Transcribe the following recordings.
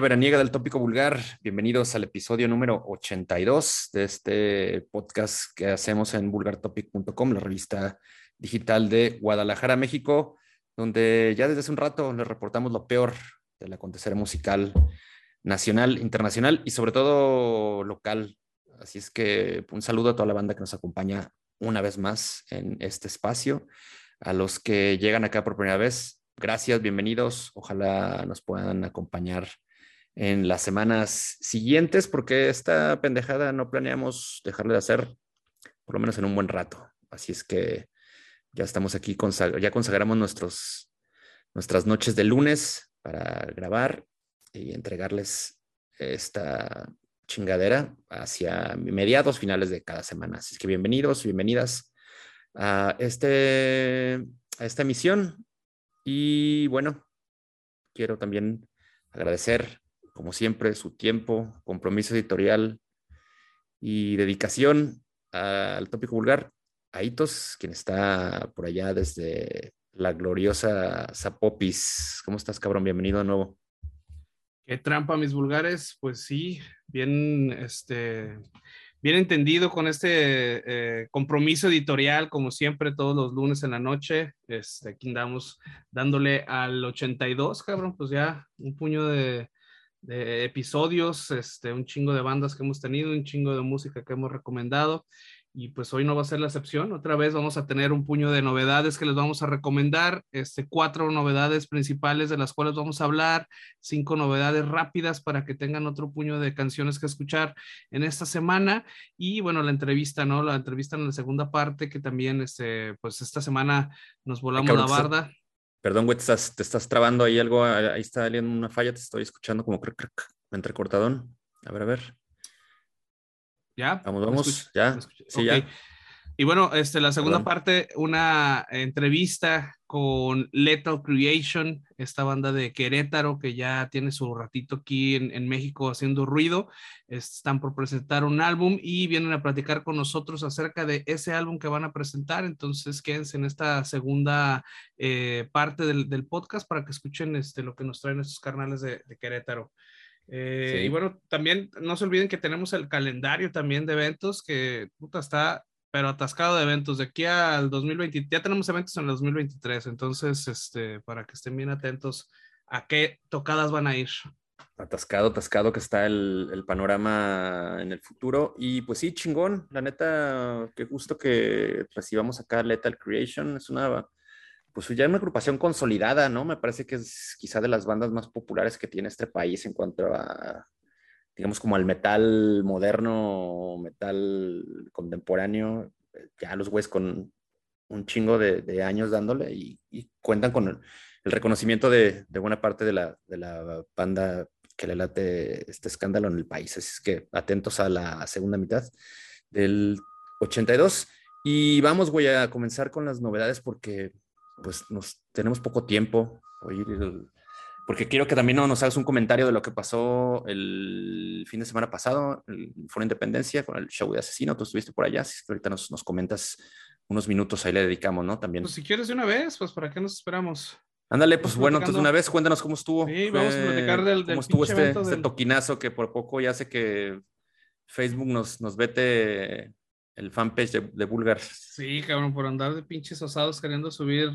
Veraniega del tópico vulgar, bienvenidos al episodio número 82 de este podcast que hacemos en vulgartopic.com, la revista digital de Guadalajara, México, donde ya desde hace un rato les reportamos lo peor del acontecer musical nacional, internacional y sobre todo local. Así es que un saludo a toda la banda que nos acompaña una vez más en este espacio. A los que llegan acá por primera vez, gracias, bienvenidos. Ojalá nos puedan acompañar en las semanas siguientes, porque esta pendejada no planeamos dejarle de hacer, por lo menos en un buen rato. Así es que ya estamos aquí, ya consagramos nuestros, nuestras noches de lunes para grabar y entregarles esta chingadera hacia mediados finales de cada semana. Así es que bienvenidos, bienvenidas a, este, a esta emisión. Y bueno, quiero también agradecer, como siempre, su tiempo, compromiso editorial y dedicación al tópico vulgar. A Itos, quien está por allá desde la gloriosa Zapopis. ¿Cómo estás, cabrón? Bienvenido de nuevo. Qué trampa, mis vulgares. Pues sí, bien, este, bien entendido con este eh, compromiso editorial, como siempre, todos los lunes en la noche. Este, aquí andamos dándole al 82, cabrón, pues ya un puño de, de episodios, este, un chingo de bandas que hemos tenido, un chingo de música que hemos recomendado y pues hoy no va a ser la excepción. Otra vez vamos a tener un puño de novedades que les vamos a recomendar, este, cuatro novedades principales de las cuales vamos a hablar, cinco novedades rápidas para que tengan otro puño de canciones que escuchar en esta semana y bueno, la entrevista, ¿no? La entrevista en la segunda parte que también, este, pues esta semana nos volamos la barda. Perdón, güey, te estás, te estás trabando ahí algo, ahí está saliendo una falla, te estoy escuchando como crack, crack, entrecortadón. A ver, a ver. ¿Ya? Vamos, vamos, ya. Sí, ya. Y bueno, este, la segunda parte, una entrevista con Lethal Creation, esta banda de Querétaro que ya tiene su ratito aquí en, México haciendo ruido. Están por presentar un álbum y vienen a platicar con nosotros acerca de ese álbum que van a presentar. Entonces, quédense en esta segunda eh, parte del, del, podcast para que escuchen este, lo que nos traen estos carnales de, de Querétaro. Eh, y bueno, también no se olviden que tenemos el calendario también de eventos que puta está, pero atascado de eventos. De aquí al 2020, ya tenemos eventos en el 2023, entonces, este, para que estén bien atentos a qué tocadas van a ir. Atascado, atascado que está el, el panorama en el futuro. Y pues sí, chingón, la neta, qué gusto que recibamos acá Lethal Creation. Es una pues ya una agrupación consolidada, ¿no? Me parece que es quizá de las bandas más populares que tiene este país en cuanto a, digamos, como al metal moderno, metal contemporáneo. Ya los güeyes con un chingo de, años dándole y, cuentan con el, reconocimiento de, buena parte de la, de la banda que le late este escándalo en el país. Así es que atentos a la segunda mitad del 82. Y vamos, voy a comenzar con las novedades porque pues nos tenemos poco tiempo, porque quiero que también nos hagas un comentario de lo que pasó el fin de semana pasado, el Foro Independencia, con el show de Asesino, tú estuviste por allá, si ahorita nos, nos comentas unos minutos, ahí le dedicamos, ¿no? También. Pues si quieres de una vez, pues ¿para qué nos esperamos? Ándale, pues bueno, entonces una vez cuéntanos cómo estuvo. Sí, vamos a platicar del, cómo estuvo este, este toquinazo que por poco ya sé que Facebook nos, nos vete el fanpage de, de Bulgar. Sí, cabrón, por andar de pinches osados queriendo subir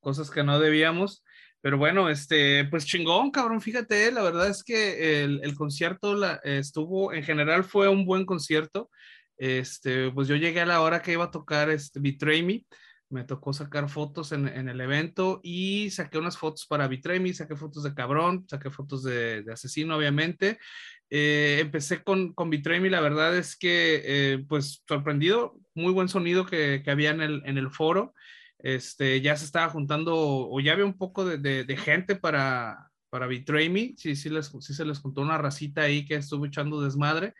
cosas que no debíamos. Pero bueno, este, pues chingón, cabrón, fíjate, la verdad es que el, el concierto la, estuvo, en general fue un buen concierto. Este, pues yo llegué a la hora que iba a tocar este, Betray Me, me tocó sacar fotos en, en, el evento y saqué unas fotos para Betray Me, saqué fotos de cabrón, saqué fotos de, asesino, obviamente. Eh, empecé con, con Betray Me, la verdad es que, eh, pues sorprendido, muy buen sonido que, que había en el, en el foro este, ya se estaba juntando o ya había un poco de, de, gente para, para Betray Me, sí, sí, les, sí se les juntó una racita ahí que estuvo echando desmadre.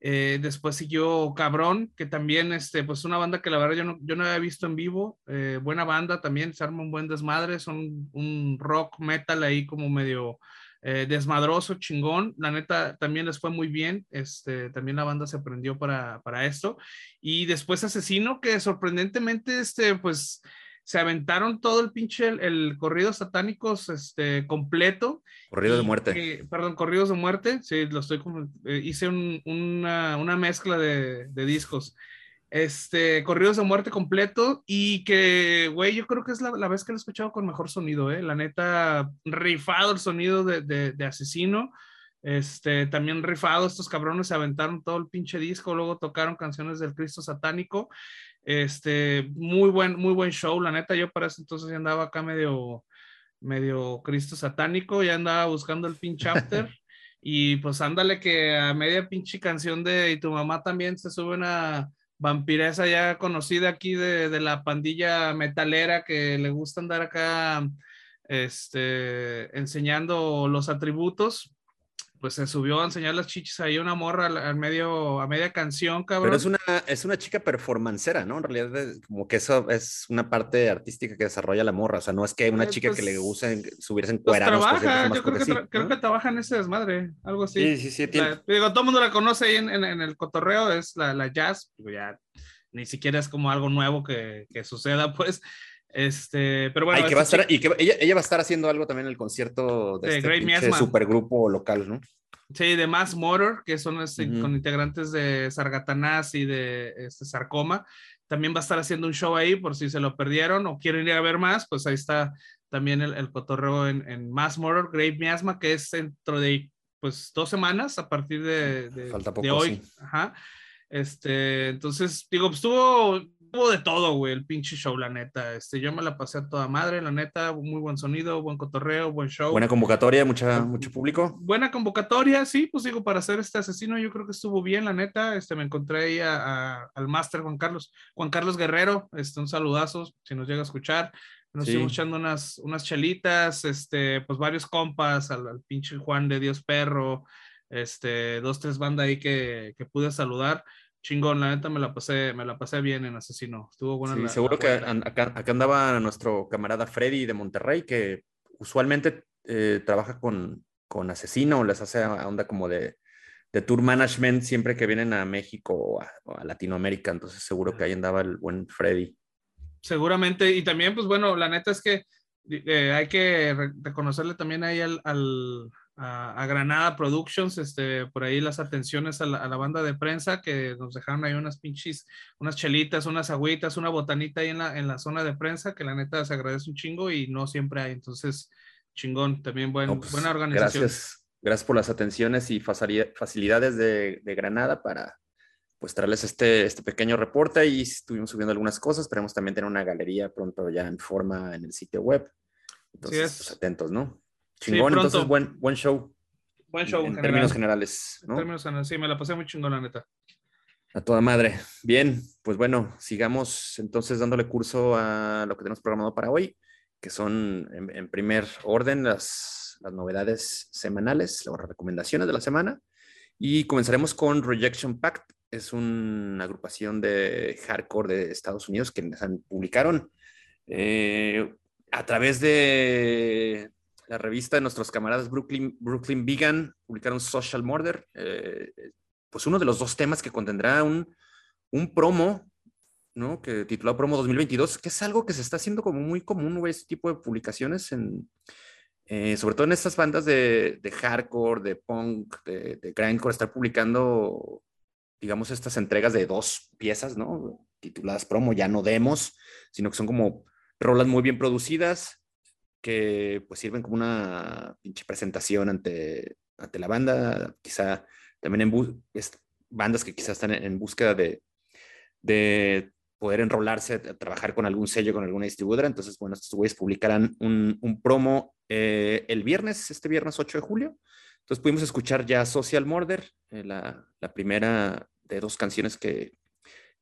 Eh, después siguió Cabrón, que también, este, pues una banda que la verdad yo no, yo no había visto en vivo, eh, buena banda también, se arma un buen desmadre, son un rock metal ahí como medio eh, desmadroso, chingón. La neta también les fue muy bien. Este, también la banda se aprendió para, para esto. Y después Asesino, que sorprendentemente, este, pues se aventaron todo el pinche, el, corrido satánicos este, completo. Corrido de muerte. perdón, corridos de muerte, sí, lo estoy como, eh, hice una, una, mezcla de, de, discos. Este, corridos de muerte completo y que, güey, yo creo que es la, la, vez que lo he escuchado con mejor sonido, eh, la neta, rifado el sonido de, de, de asesino. Este, también rifado, estos cabrones se aventaron todo el pinche disco, luego tocaron canciones del Cristo satánico este, muy buen, muy buen show, la neta, yo para ese entonces ya andaba acá medio, medio Cristo satánico, ya andaba buscando el pin chapter. y pues ándale que a media pinche canción de Y tu mamá también se sube una vampiresa ya conocida aquí de, de la pandilla metalera que le gusta andar acá este, enseñando los atributos pues se subió a enseñar las chichis ahí una morra al, medio, a media canción, cabrón. Pero es una, es una chica performancera, ¿no? En realidad, como que eso es una parte artística que desarrolla la morra. O sea, no es que una eh, chica que le pues, gusta subirse en pues trabaja, yo creo que, creo que trabaja en ese desmadre, algo así. Sí, sí, sí. digo, todo el mundo la conoce ahí en, en, el cotorreo, es la, la jazz. Digo, ya ni siquiera es como algo nuevo que, que suceda, pues. Este, pero bueno. que va a estar, y que ella, ella, va a estar haciendo algo también en el concierto de, de este supergrupo local, ¿no? Sí, de Mass Motor, que son este, con integrantes de Sargatanás y de este, Sarcoma. También va a estar haciendo un show ahí por si se lo perdieron o quieren ir a ver más, pues ahí está también el, el cotorreo en, en Mass Motor, Grave Miasma, que es dentro de pues dos semanas a partir de, de, Falta poco, de hoy. Ajá. Este, entonces, digo, pues estuvo de todo, güey, el pinche show, la neta. Este, yo me la pasé a toda madre, la neta, muy buen sonido, buen cotorreo, buen show. Buena convocatoria, mucha, mucho público. Buena convocatoria, sí, pues digo, para hacer este asesino, yo creo que estuvo bien, la neta. Este, me encontré ahí al máster Juan Carlos, Juan Carlos Guerrero, este, un saludazo, si nos llega a escuchar. Nos estuvimos echando unas, unas chelitas, este, pues varios compas, al, pinche Juan de Dios Perro, este, dos, tres bandas ahí que, que pude saludar chingón, la neta me la pasé, me la pasé bien en Asesino. Estuvo buena. Sí, seguro que acá, andaba nuestro camarada Freddy de Monterrey, que usualmente eh, trabaja con, con Asesino, les hace onda como de, de, tour management siempre que vienen a México o a, Latinoamérica, entonces seguro que ahí andaba el buen Freddy. Seguramente, y también, pues bueno, la neta es que eh, hay que reconocerle también ahí al, a, Granada Productions, este, por ahí las atenciones a la, banda de prensa que nos dejaron ahí unas pinches, unas chelitas, unas agüitas, una botanita ahí en la, en la zona de prensa, que la neta se agradece un chingo y no siempre hay. Entonces, chingón, también buen, pues, buena organización. Gracias, gracias por las atenciones y facilidades de, de Granada para pues traerles este, este pequeño reporte y estuvimos subiendo algunas cosas. Esperemos también tener una galería pronto ya en forma en el sitio web. Entonces, pues, atentos, ¿no? Chingón, entonces buen, buen show. Buen show. En, términos generales. En términos generales, sí, me la pasé muy chingón, la neta. A toda madre. Bien, pues bueno, sigamos entonces dándole curso a lo que tenemos programado para hoy, que son en, primer orden las, las, novedades semanales, las recomendaciones de la semana. Y comenzaremos con Rejection Pact. Es una agrupación de hardcore de Estados Unidos que publicaron eh, a través de la revista de nuestros camaradas Brooklyn, Brooklyn Vegan publicaron Social Murder, eh, pues uno de los dos temas que contendrá un, un promo, ¿no? Que titulado Promo 2022, que es algo que se está haciendo como muy común, güey, este tipo de publicaciones en, eh, sobre todo en estas bandas de, hardcore, de punk, de, de, grindcore, estar publicando, digamos, estas entregas de dos piezas, ¿no? Tituladas promo, ya no demos, sino que son como rolas muy bien producidas, que pues sirven como una pinche presentación ante, ante la banda, quizá también en bandas que quizás están en, búsqueda de, de poder enrolarse, trabajar con algún sello, con alguna distribuidora. Entonces, bueno, estos güeyes publicarán un, un promo eh, el viernes, este viernes 8 de julio. Entonces pudimos escuchar ya Social Murder, eh, la, la, primera de dos canciones que,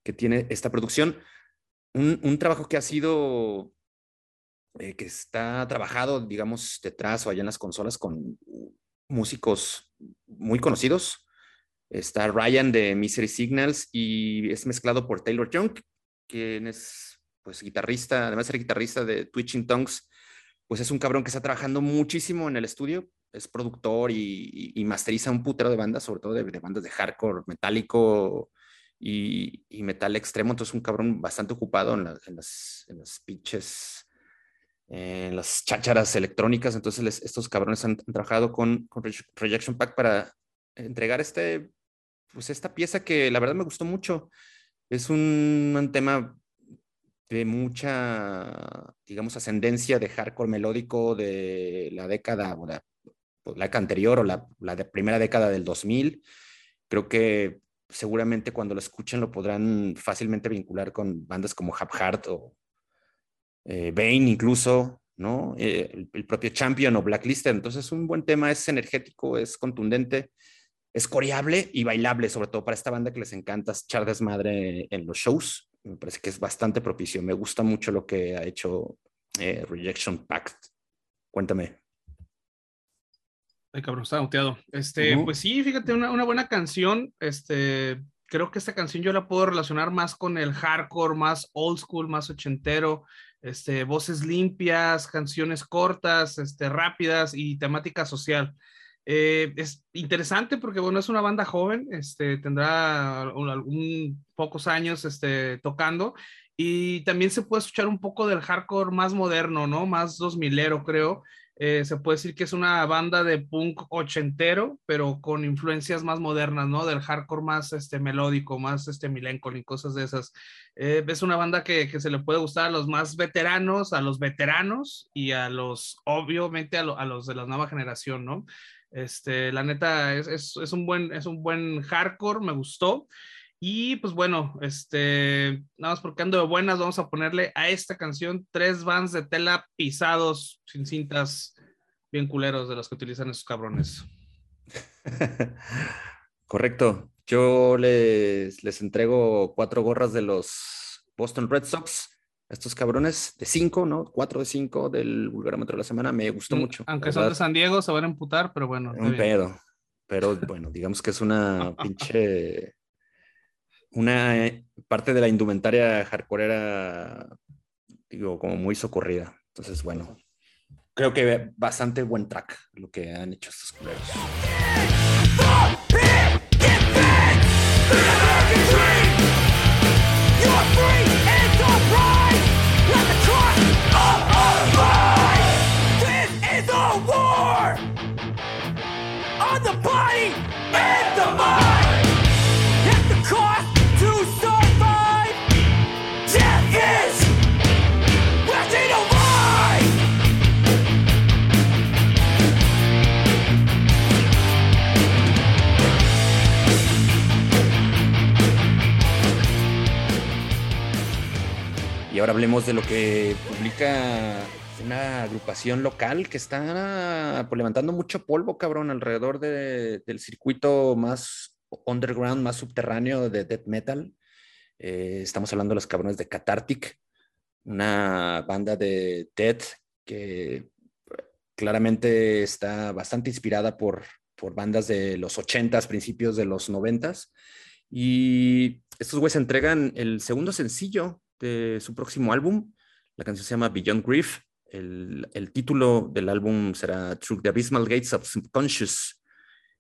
que tiene esta producción. Un, un, trabajo que ha sido eh, que está trabajado, digamos, detrás o allá en las consolas con músicos muy conocidos. Está Ryan de Misery Signals y es mezclado por Taylor Young, quien es pues guitarrista, además de ser guitarrista de Twitching Tongues, pues es un cabrón que está trabajando muchísimo en el estudio, es productor y, masteriza un putero de bandas, sobre todo de, bandas de hardcore metálico y, metal extremo, entonces un cabrón bastante ocupado en, las, en las pinches, en las chácharas electrónicas, entonces estos cabrones han, trabajado con, con Pack para entregar este, pues esta pieza que la verdad me gustó mucho. Es un, tema de mucha, digamos, ascendencia de hardcore melódico de la década, la, anterior o la, primera década del 2000. Creo que seguramente cuando lo escuchen lo podrán fácilmente vincular con bandas como Hap Heart o eh, Bane incluso, ¿no? Eh, el, propio Champion o Blacklisted. Entonces, un buen tema, es energético, es contundente, es coreable y bailable, sobre todo para esta banda que les encanta echar desmadre en los shows. Me parece que es bastante propicio. Me gusta mucho lo que ha hecho eh, Rejection Pact. Cuéntame. Ay, cabrón, está muteado. Este, pues sí, fíjate, una, una, buena canción. Este, creo que esta canción yo la puedo relacionar más con el hardcore, más old school, más ochentero. Este, voces limpias, canciones cortas, este, rápidas y temática social. Eh, es interesante porque, bueno, es una banda joven, este, tendrá algún, pocos años este, tocando y también se puede escuchar un poco del hardcore más moderno, ¿no? Más 2000ero, creo. Eh, se puede decir que es una banda de punk ochentero, pero con influencias más modernas, ¿no? Del hardcore más este, melódico, más este, y cosas de esas. Eh, es una banda que, que, se le puede gustar a los más veteranos, a los veteranos y a los, obviamente, a, a los de la nueva generación, ¿no? Este, la neta, es, es, un buen, es un buen hardcore, me gustó. Y pues bueno, este, nada más porque ando de buenas, vamos a ponerle a esta canción tres bands de tela pisados, sin cintas, bien culeros de los que utilizan esos cabrones. Correcto. Yo les, les entrego cuatro gorras de los Boston Red Sox. Estos cabrones de cinco, ¿no? Cuatro de cinco del vulgarómetro de la semana. Me gustó mm, mucho. Aunque son de San Diego, se van a emputar, pero bueno. Un pedo. Pero bueno, digamos que es una pinche una eh, parte de la indumentaria hardcoreera, digo, como muy socorrida. Entonces, bueno, creo que bastante buen track lo que han hecho estos culeros. Y ahora hablemos de lo que publica una agrupación local que está pues, levantando mucho polvo, cabrón, alrededor del circuito más underground, más subterráneo de death metal. Eh, estamos hablando de los cabrones de Cathartic, una banda de death que claramente está bastante inspirada por, por bandas de los 80s, principios de los 90s. Y estos güeyes entregan el segundo sencillo de su próximo álbum. La canción se llama Beyond Grief. El, el título del álbum será Through the Abysmal Gates of Subconscious.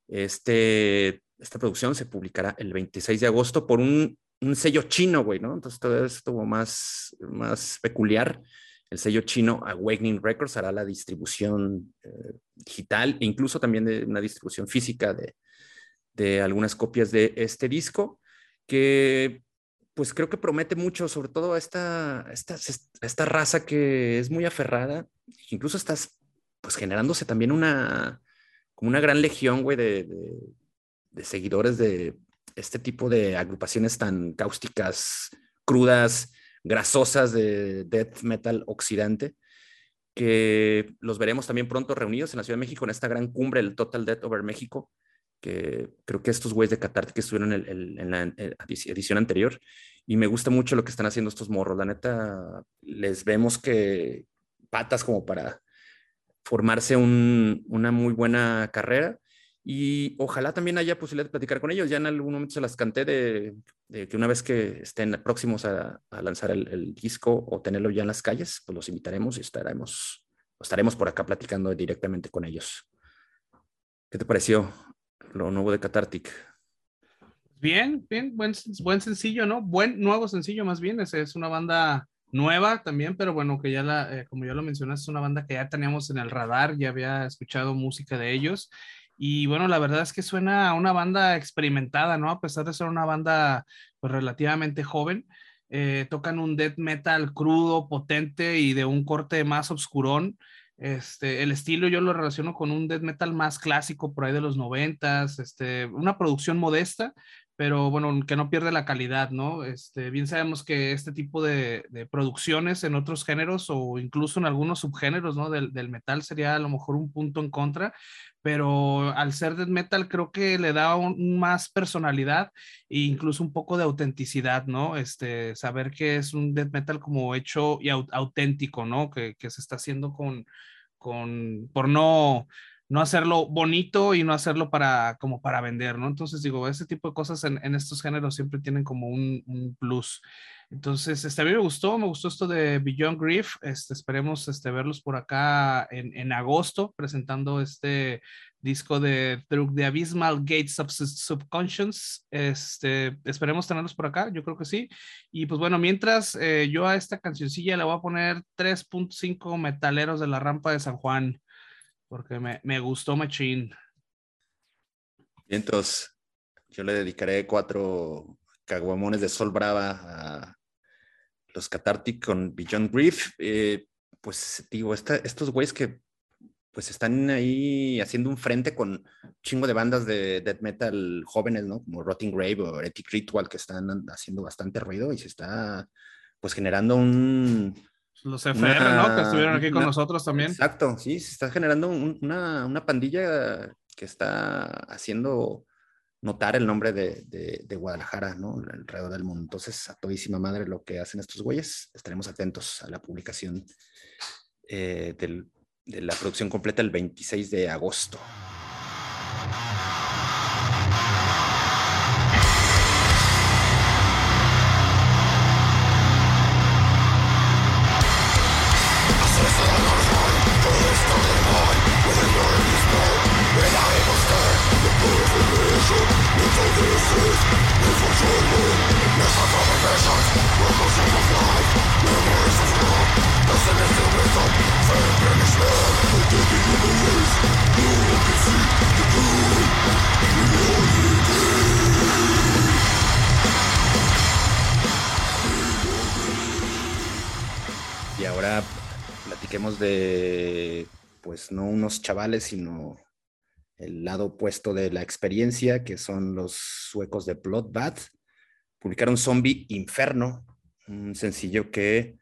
Este, esta producción se publicará el 26 de agosto por un, un sello chino, güey, ¿no? Entonces todo esto más, más peculiar. El sello chino Awakening Records hará la distribución eh, digital e incluso también de una distribución física de, de algunas copias de este disco que pues creo que promete mucho, sobre todo a esta, esta, esta raza que es muy aferrada, incluso estás pues generándose también una, como una gran legión, güey, de, de, seguidores de este tipo de agrupaciones tan cáusticas, crudas, grasosas de death metal oxidante, que los veremos también pronto reunidos en la Ciudad de México en esta gran cumbre, el Total Death Over México, creo que estos güeyes de Qatar que estuvieron en, la edición anterior y me gusta mucho lo que están haciendo estos morros. La neta, les vemos que patas como para formarse una muy buena carrera y ojalá también haya posibilidad de platicar con ellos. Ya en algún momento se las canté de, que una vez que estén próximos a, lanzar el, disco o tenerlo ya en las calles, pues los invitaremos y estaremos, estaremos por acá platicando directamente con ellos. ¿Qué te pareció? Lo nuevo de Cathartic. Bien, bien, buen, buen sencillo, ¿no? Buen nuevo sencillo más bien, es, es una banda nueva también, pero bueno, que ya la, eh, como ya lo mencionaste, es una banda que ya teníamos en el radar, ya había escuchado música de ellos. Y bueno, la verdad es que suena a una banda experimentada, ¿no? A pesar de ser una banda pues, relativamente joven, eh, tocan un death metal crudo, potente y de un corte más obscurón. Este, el estilo yo lo relaciono con un death metal más clásico por ahí de los noventas, este, una producción modesta, pero bueno, que no pierde la calidad, ¿no? Este, bien sabemos que este tipo de, producciones en otros géneros o incluso en algunos subgéneros, ¿no? Del, del, metal sería a lo mejor un punto en contra, pero al ser death metal creo que le da más personalidad e incluso un poco de autenticidad, ¿no? Este, saber que es un death metal como hecho y auténtico, ¿no? Que, que se está haciendo con, con, por no no hacerlo bonito y no hacerlo para como para vender, ¿no? Entonces digo, ese tipo de cosas en, en estos géneros siempre tienen como un, un, plus. Entonces, este, a mí me gustó, me gustó esto de Beyond Grief, este, esperemos este, verlos por acá en, en agosto presentando este disco de the Abysmal Gates of Subconscious. Este, esperemos tenerlos por acá, yo creo que sí. Y pues bueno, mientras eh, yo a esta cancioncilla le voy a poner 3.5 metaleros de la rampa de San Juan porque me, me gustó Machine. entonces, yo le dedicaré cuatro caguamones de Sol Brava a los Cathartic con Beyond Grief. Eh, pues digo, estos güeyes que pues están ahí haciendo un frente con chingo de bandas de death metal jóvenes, ¿no? Como Rotting Grave o Heretic Ritual, que están haciendo bastante ruido y se está pues generando un, los FR, ¿no? Que estuvieron aquí con nosotros también. Exacto, sí, se está generando una, una, pandilla que está haciendo notar el nombre de, de, Guadalajara, ¿no? Alrededor del mundo. Entonces, a todísima madre lo que hacen estos güeyes, estaremos atentos a la publicación eh, del, de la producción completa el 26 de agosto. De, pues no unos chavales, sino el lado opuesto de la experiencia, que son los suecos de Bloodbath. Publicaron Zombie Inferno, un sencillo que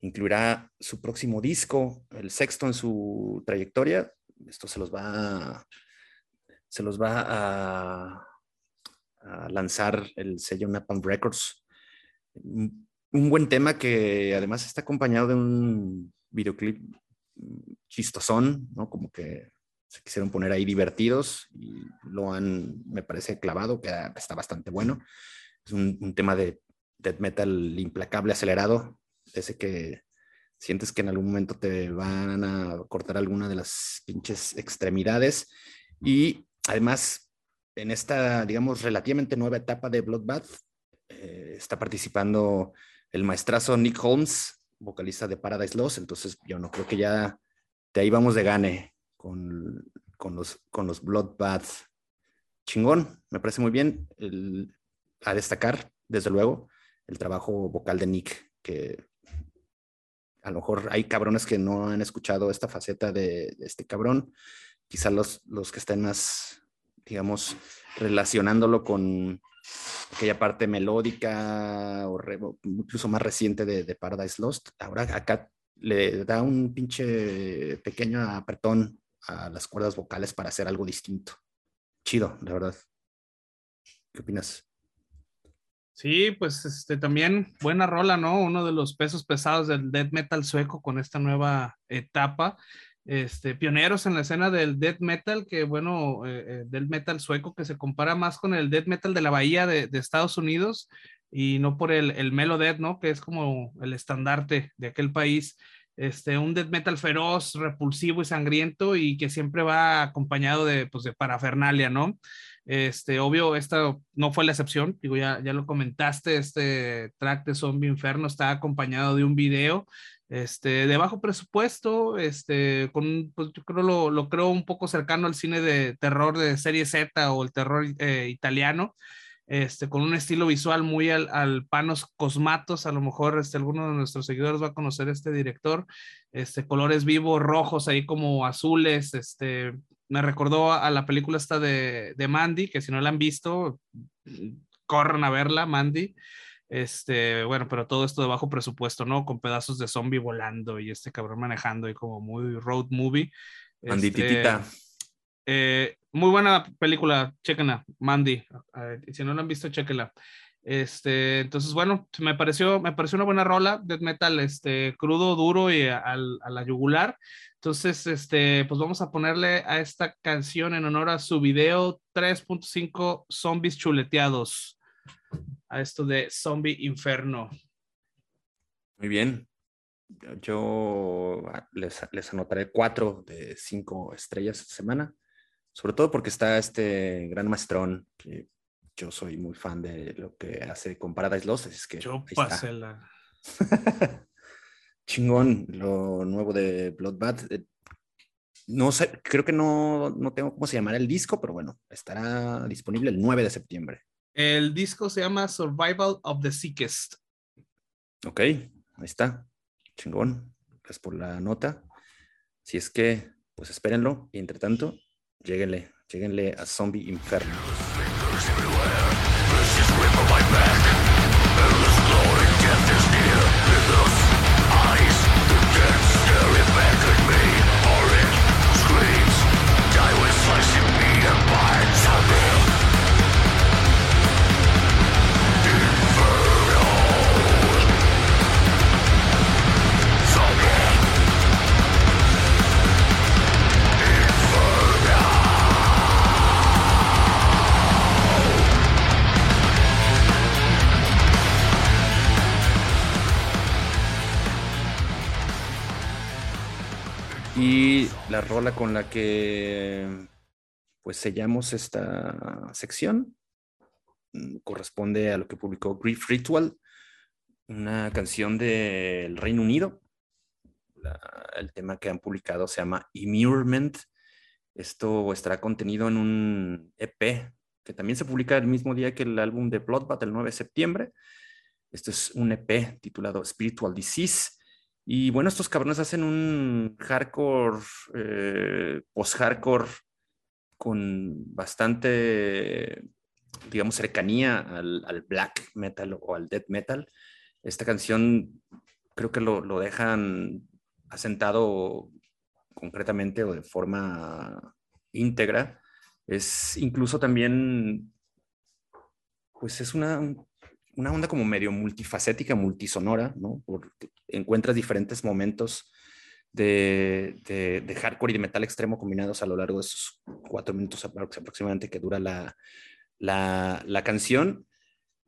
incluirá su próximo disco, el sexto en su trayectoria. Esto se los va a, se los va a, lanzar el sello Napalm Records. Un buen tema que además está acompañado de un videoclip chistosón, ¿no? Como que se quisieron poner ahí divertidos y lo han, me parece, clavado, que está bastante bueno. Es un, tema de death metal implacable, acelerado, ese que sientes que en algún momento te van a cortar alguna de las pinches extremidades. Y además, en esta, digamos, relativamente nueva etapa de Bloodbath, eh, está participando el maestrazo Nick Holmes, vocalista de Paradise Lost, entonces yo no creo que ya de ahí vamos de gane con, los, con los. Chingón, me parece muy bien. a destacar, desde luego, el trabajo vocal de Nick, que a lo mejor hay cabrones que no han escuchado esta faceta de, este cabrón. Quizá los, los que estén más, digamos, relacionándolo con aquella parte melódica o incluso más reciente de, de, Paradise Lost. Ahora acá le da un pinche pequeño apretón a las cuerdas vocales para hacer algo distinto. Chido, la verdad. ¿Qué opinas? Sí, pues este también buena rola, ¿no? Uno de los pesos pesados del death metal sueco con esta nueva etapa. Este, pioneros en la escena del death metal, que bueno, eh, eh, del metal sueco que se compara más con el death metal de la bahía de, Estados Unidos y no por el, el Melo Death, ¿no? Que es como el estandarte de aquel país este, un death metal feroz, repulsivo y sangriento y que siempre va acompañado de, pues, de parafernalia, ¿no? Este, obvio, esta no fue la excepción, digo, ya, ya lo comentaste, este track de Zombie Inferno está acompañado de un video este, de bajo presupuesto, este, con, pues yo creo lo, lo, creo un poco cercano al cine de terror de serie Z o el terror eh, italiano, este, con un estilo visual muy al, al, Panos Cosmatos, a lo mejor este, alguno de nuestros seguidores va a conocer este director, este, colores vivos, rojos, ahí como azules, este, me recordó a, la película esta de, de Mandy, que si no la han visto, corran a verla, Mandy. Este, bueno, pero todo esto de bajo presupuesto, ¿no? Con pedazos de zombie volando y este cabrón manejando y como muy road movie. Este, eh, muy buena película, chéquenla, Mandy. si no la han visto, chéquenla. Este, entonces, bueno, me pareció, me pareció una buena rola, death metal, este, crudo, duro y al, a la yugular. Entonces, este, pues vamos a ponerle a esta canción en honor a su video 3.5 Zombies Chuleteados a esto de Zombie Inferno. Muy bien. Yo les, les anotaré cuatro de cinco estrellas esta semana, sobre todo porque está este gran maestrón que yo soy muy fan de lo que hace con Paradise Lost, es que yo la Chingón, lo nuevo de Bloodbath. Eh, no sé, creo que no, no tengo cómo se llamará el disco, pero bueno, estará disponible el 9 de septiembre. El disco se llama Survival of the Sickest. Ok, ahí está. Chingón. Gracias por la nota. Si es que, pues espérenlo. Y entre tanto, lleguenle, lleguenle a Zombie Inferno. Con la que pues sellamos esta sección mm, corresponde a lo que publicó Grief Ritual, una canción del Reino Unido. el tema que han publicado se llama Immurement. Esto estará contenido en un EP que también se publica el mismo día que el álbum de Bloodbath, el 9 de septiembre. Esto es un EP titulado Spiritual Disease. Y bueno, estos cabrones hacen un hardcore, eh, post-hardcore con bastante, digamos, cercanía al, black metal o al death metal. Esta canción creo que lo, lo dejan asentado concretamente o de forma íntegra. Es incluso también, pues es una, una onda como medio multifacética, multisonora, ¿no? Porque encuentras diferentes momentos de, de, hardcore y de metal extremo combinados a lo largo de esos cuatro minutos aproximadamente que dura la canción.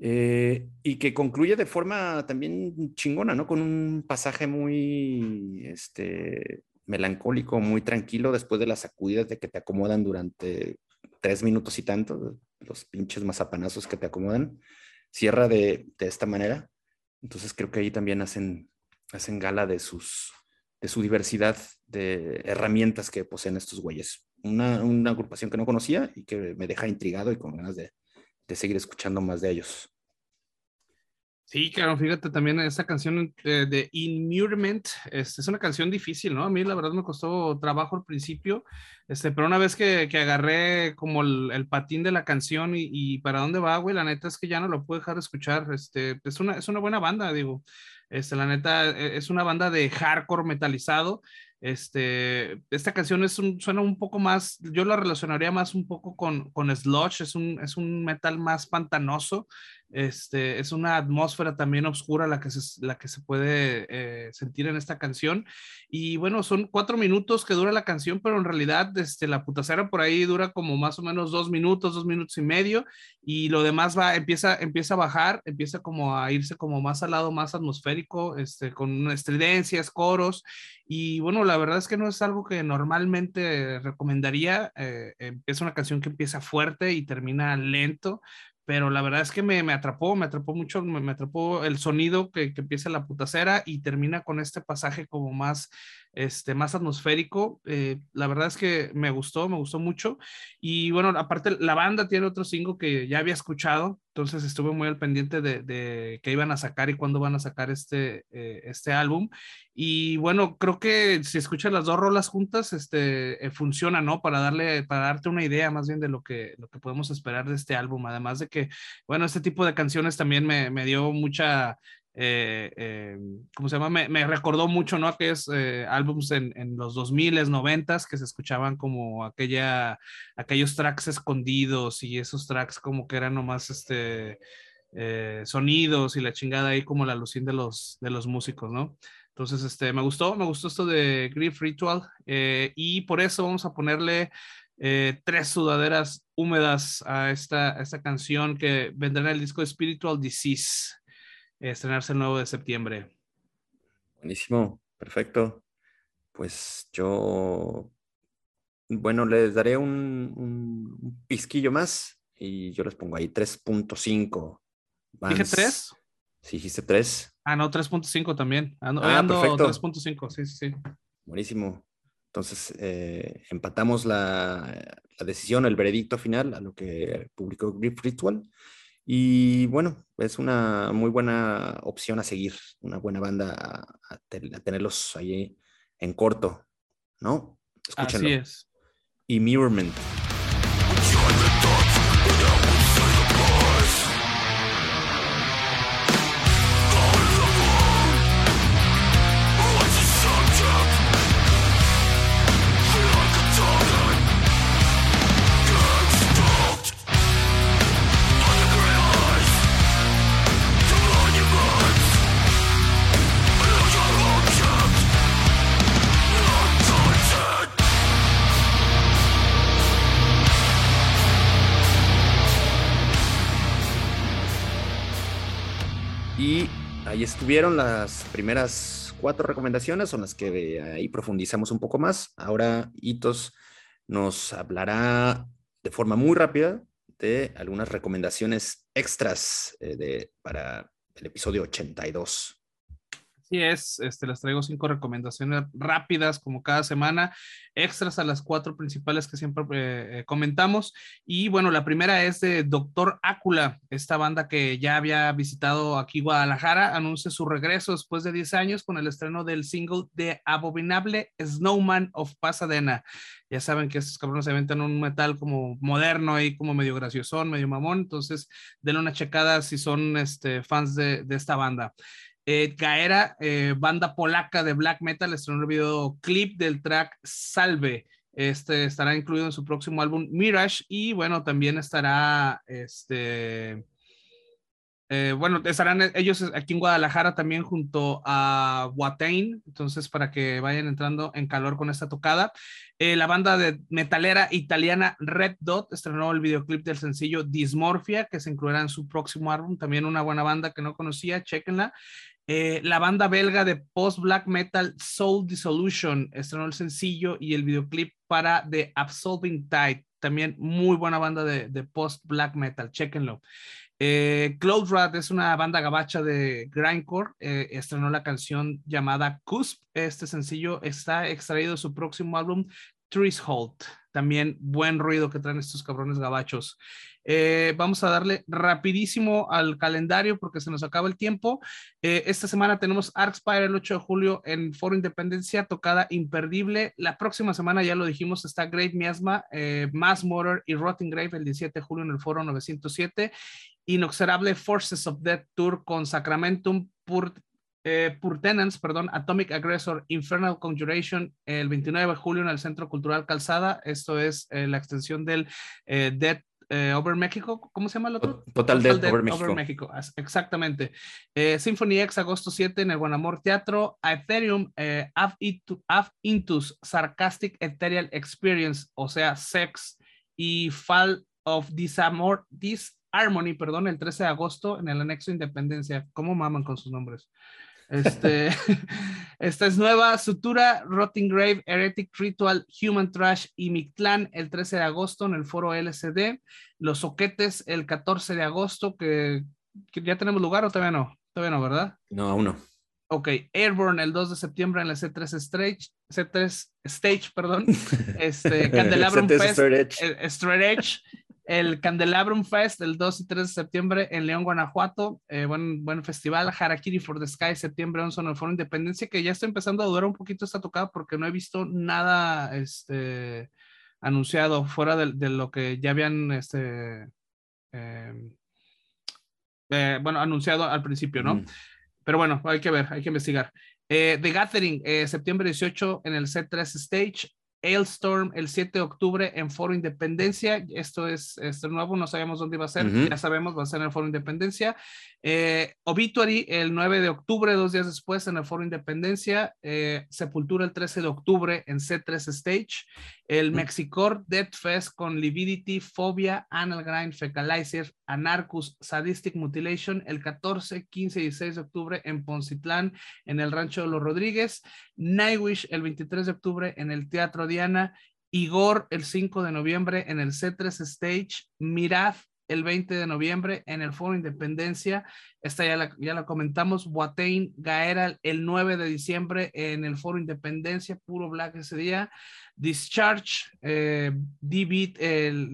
Eh, y que concluye de forma también chingona, ¿no? Con un pasaje muy este, melancólico, muy tranquilo después de las sacudidas de que te acomodan durante tres minutos y tanto, los pinches mazapanazos que te acomodan cierra de, de, esta manera. Entonces creo que ahí también hacen, hacen gala de, sus, de su diversidad de herramientas que poseen estos güeyes. Una, una agrupación que no conocía y que me deja intrigado y con ganas de, de seguir escuchando más de ellos. Sí, claro, fíjate también esta canción de, de Immurement, es, es, una canción difícil, ¿no? A mí la verdad me costó trabajo al principio, este, pero una vez que, que agarré como el, el, patín de la canción y, y, para dónde va, güey, la neta es que ya no lo puedo dejar de escuchar, este, es una, es una buena banda, digo, este, la neta e, es una banda de hardcore metalizado, este, esta canción es un, suena un poco más, yo la relacionaría más un poco con, con sludge, es un, es un metal más pantanoso, Este, es una atmósfera también oscura la que se, la que se puede eh, sentir en esta canción. Y bueno, son cuatro minutos que dura la canción, pero en realidad este, la putacera por ahí dura como más o menos dos minutos, dos minutos y medio. Y lo demás va, empieza, empieza a bajar, empieza como a irse como más al lado, más atmosférico, este, con estridencias, coros. Y bueno, la verdad es que no es algo que normalmente recomendaría. Eh, es una canción que empieza fuerte y termina lento, pero la verdad es que me, me atrapó, me atrapó mucho, me, me atrapó el sonido que, que, empieza la putacera y termina con este pasaje como más, este, más atmosférico. Eh, la verdad es que me gustó, me gustó mucho. Y bueno, aparte la banda tiene otro single que ya había escuchado, entonces estuve muy al pendiente de, de qué iban a sacar y cuándo van a sacar este, eh, este álbum. Y bueno, creo que si escuchas las dos rolas juntas, este, eh, funciona, ¿no? Para darle, para darte una idea más bien de lo que, lo que podemos esperar de este álbum. Además de que, bueno, este tipo de canciones también me, me dio mucha, eh, eh, ¿cómo se llama? Me, recordó mucho, ¿no? Aquellos eh, álbums en, los 2000s, 90s que se escuchaban como aquella, aquellos tracks escondidos y esos tracks como que eran nomás este, eh, sonidos y la chingada ahí como la alucin de los, de los músicos, ¿no? Entonces, este, me gustó, me gustó esto de Grief Ritual y por eso vamos a ponerle tres sudaderas húmedas a esta, a esta canción que vendrá en el disco Spiritual Disease, estrenarse el 9 de septiembre. Buenísimo, perfecto. Pues yo, bueno, les daré un, un, un pisquillo más y yo les pongo ahí 3.5. ¿Dije 3? Sí, dijiste 3. Ah, no, 3.5 también. Ando, ah, ando 3.5, sí, sí, sí. Buenísimo. Entonces, eh, empatamos la, la, decisión, el veredicto final a lo que publicó Grip Ritual. Y bueno, es una muy buena opción a seguir, una buena banda a, a, ten, a tenerlos ahí en corto, ¿no? Escúchenlo. Así es. Y Mirrorment. Estuvieron las primeras cuatro recomendaciones, son las que ahí profundizamos un poco más. Ahora Hitos nos hablará de forma muy rápida de algunas recomendaciones extras eh, de, para el episodio 82. Así es, este, les traigo cinco recomendaciones rápidas como cada semana, extras a las cuatro principales que siempre eh, comentamos. Y bueno, la primera es de Doctor Ácula, esta banda que ya había visitado aquí Guadalajara, anuncia su regreso después de 10 años con el estreno del single de Abominable Snowman of Pasadena. Ya saben que estos cabrones se aventan un metal como moderno ahí, como medio graciosón, medio mamón. Entonces, denle una checada si son este, fans de, de esta banda. Eh, Gaera, eh, banda polaca de black metal, estrenó el videoclip del track Salve. Este estará incluido en su próximo álbum Mirage y bueno, también estará este. Eh, bueno, estarán ellos aquí en Guadalajara también junto a Watain, entonces para que vayan entrando en calor con esta tocada. La banda de metalera italiana Red Dot estrenó el videoclip del sencillo Dismorphia, que se incluirá en su próximo álbum, también una buena banda que no conocía, chequenla. Eh, la banda belga de post-black metal Soul Dissolution estrenó el sencillo y el videoclip para The Absolving Tide. También muy buena banda de, post-black metal, chequenlo. Eh, Cloud Rat es una banda gabacha de grindcore. Eh, estrenó la canción llamada Cusp. Este sencillo está extraído de su próximo álbum Threshold. También buen ruido que traen estos cabrones gabachos. Eh, vamos a darle rapidísimo al calendario porque se nos acaba el tiempo. Eh, esta semana tenemos Arcspire el 8 de julio en Foro Independencia, tocada imperdible. La próxima semana, ya lo dijimos, está Great Miasma, eh, Mass Motor y Rotting Grave el 17 de julio en el Foro 907. Inoxerable Forces of Death Tour con Sacramentum Pur eh, Purtenance, perdón, Atomic Aggressor, Infernal Conjuration, el 29 de julio en el Centro Cultural Calzada. Esto es eh, la extensión del eh, Death eh, Over México, ¿cómo se llama el otro? Total, Death, Over, México. Exactamente. Eh, Symphony X, agosto 7 en el Guanamor Teatro. Ethereum, eh, Av Intus, Sarcastic Ethereal Experience, o sea, Sex y Fall of Disamor, Disharmony, perdón, el 13 de agosto en el anexo Independencia. ¿Cómo maman con sus nombres? Este, esta es nueva, Sutura, Rotting Grave, Heretic Ritual, Human Trash y Mictlán el 13 de agosto en el foro LCD. Los Soquetes el 14 de agosto, que, ya tenemos lugar o todavía no, todavía no, ¿verdad? No, aún no. Ok, Airborne el 2 de septiembre en la C3 Stage, C3 Stage, perdón. Este, Candelabrum Fest, Straight Edge el Candelabrum Fest el 2 y 3 de septiembre en León, Guanajuato. Eh, buen, buen festival. Harakiri for the Sky, septiembre 11 en el Foro Independencia, que ya está empezando a durar un poquito esta tocada porque no he visto nada este, anunciado fuera de, lo que ya habían este, em, eh, bueno, anunciado al principio, ¿no? Mm. Pero bueno, hay que ver, hay que investigar. Eh, the Gathering, septiembre 18 en el C3 Stage. Ailstorm el 7 de octubre en Foro Independencia. Esto es este nuevo, no sabemos dónde va a ser, ya sabemos, va a ser en el Foro Independencia. Eh, Obituary el 9 de octubre, dos días después en el Foro Independencia. Eh, Sepultura el 13 de octubre en C3 Stage. El Mexicor Death Fest con Lividity, Phobia, Grind, Fecalizer, Anarchus, Sadistic Mutilation el 14, 15 y 16 de octubre en Poncitlán, en el Rancho de los Rodríguez. Nightwish el 23 de octubre en el Teatro Diana. Igor el 5 de noviembre en el C3 Stage. Mirad el 20 de noviembre en el Foro Independencia. Esta ya la, ya la comentamos. Watain Gaera el 9 de diciembre en el Foro Independencia, puro black ese día. Discharge, eh, D-Beat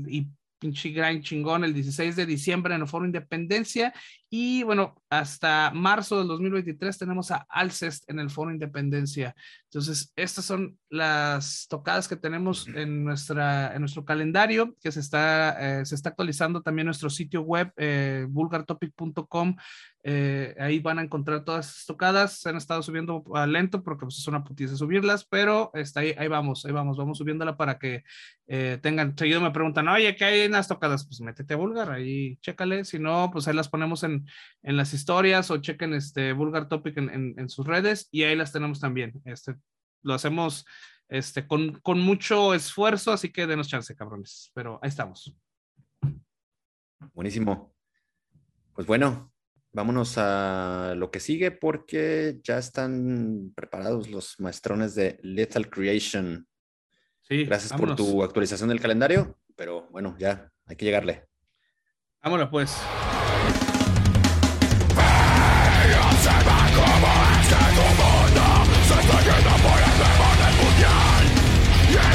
y chingón el 16 de diciembre en el Foro Independencia y bueno, hasta marzo del 2023 tenemos a Alcest en el Foro Independencia. Entonces, estas son las tocadas que tenemos en, nuestra, en nuestro calendario, que se está, eh, se está actualizando también nuestro sitio web, eh, vulgartopic.com. Eh, ahí van a encontrar todas estas tocadas. Se han estado subiendo a lento porque pues, es una putiza subirlas, pero está ahí, ahí vamos, ahí vamos, vamos subiéndola para que tengan. Seguido me preguntan, oye, ¿qué hay en las tocadas? Pues métete a Vulgar, ahí chécale. Si no, pues ahí las ponemos en en, las historias o chequen este Vulgar Topic en, sus redes y ahí las tenemos también. Este, lo hacemos este, con, con mucho esfuerzo, así que denos chance, cabrones. Pero ahí estamos. Buenísimo. Pues bueno, vámonos a lo que sigue porque ya están preparados los maestrones de Lethal Creation. Sí, Gracias por tu actualización del calendario, pero bueno, ya hay que llegarle. Vámonos pues. De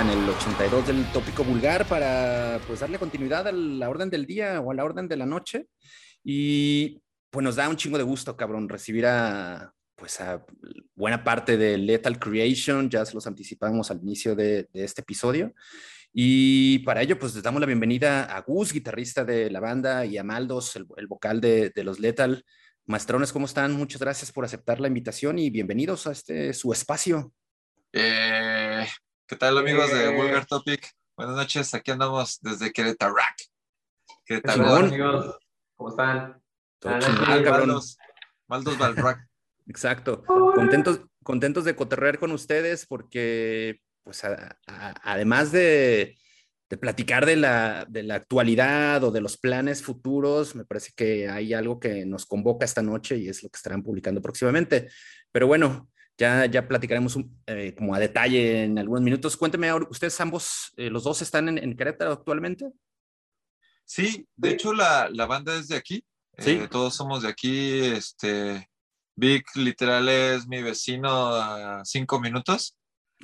en el 82 del tópico vulgar para pues darle continuidad a la orden del día o a la orden de la noche. Y pues nos da un chingo de gusto, cabrón, recibir a pues a buena parte de Lethal Creation, ya se los anticipamos al inicio de, este episodio. Y para ello, pues les damos la bienvenida a Gus, guitarrista de la banda, y a Maldos, el, vocal de, los Lethal. Maestrones, ¿cómo están? Muchas gracias por aceptar la invitación y bienvenidos a este su espacio. Eh, ¿Qué tal amigos de eh. Vulgar Topic? Buenas noches, aquí andamos desde Querétaro. Querétaro. amigos, ¿cómo están? Maldos, Maldos Balrack. Exacto. Contentos, contentos de coterrear con ustedes porque, pues, además de, platicar de la, de la, actualidad o de los planes futuros, me parece que hay algo que nos convoca esta noche y es lo que estarán publicando próximamente. Pero bueno, ya, ya platicaremos eh, como a detalle en algunos minutos. Cuénteme, ¿ustedes ambos, eh, los dos están en, en, Querétaro actualmente? Sí, de hecho la, la banda es de aquí. ¿Sí? Eh, todos somos de aquí. Este, Vic literal es mi vecino a cinco minutos.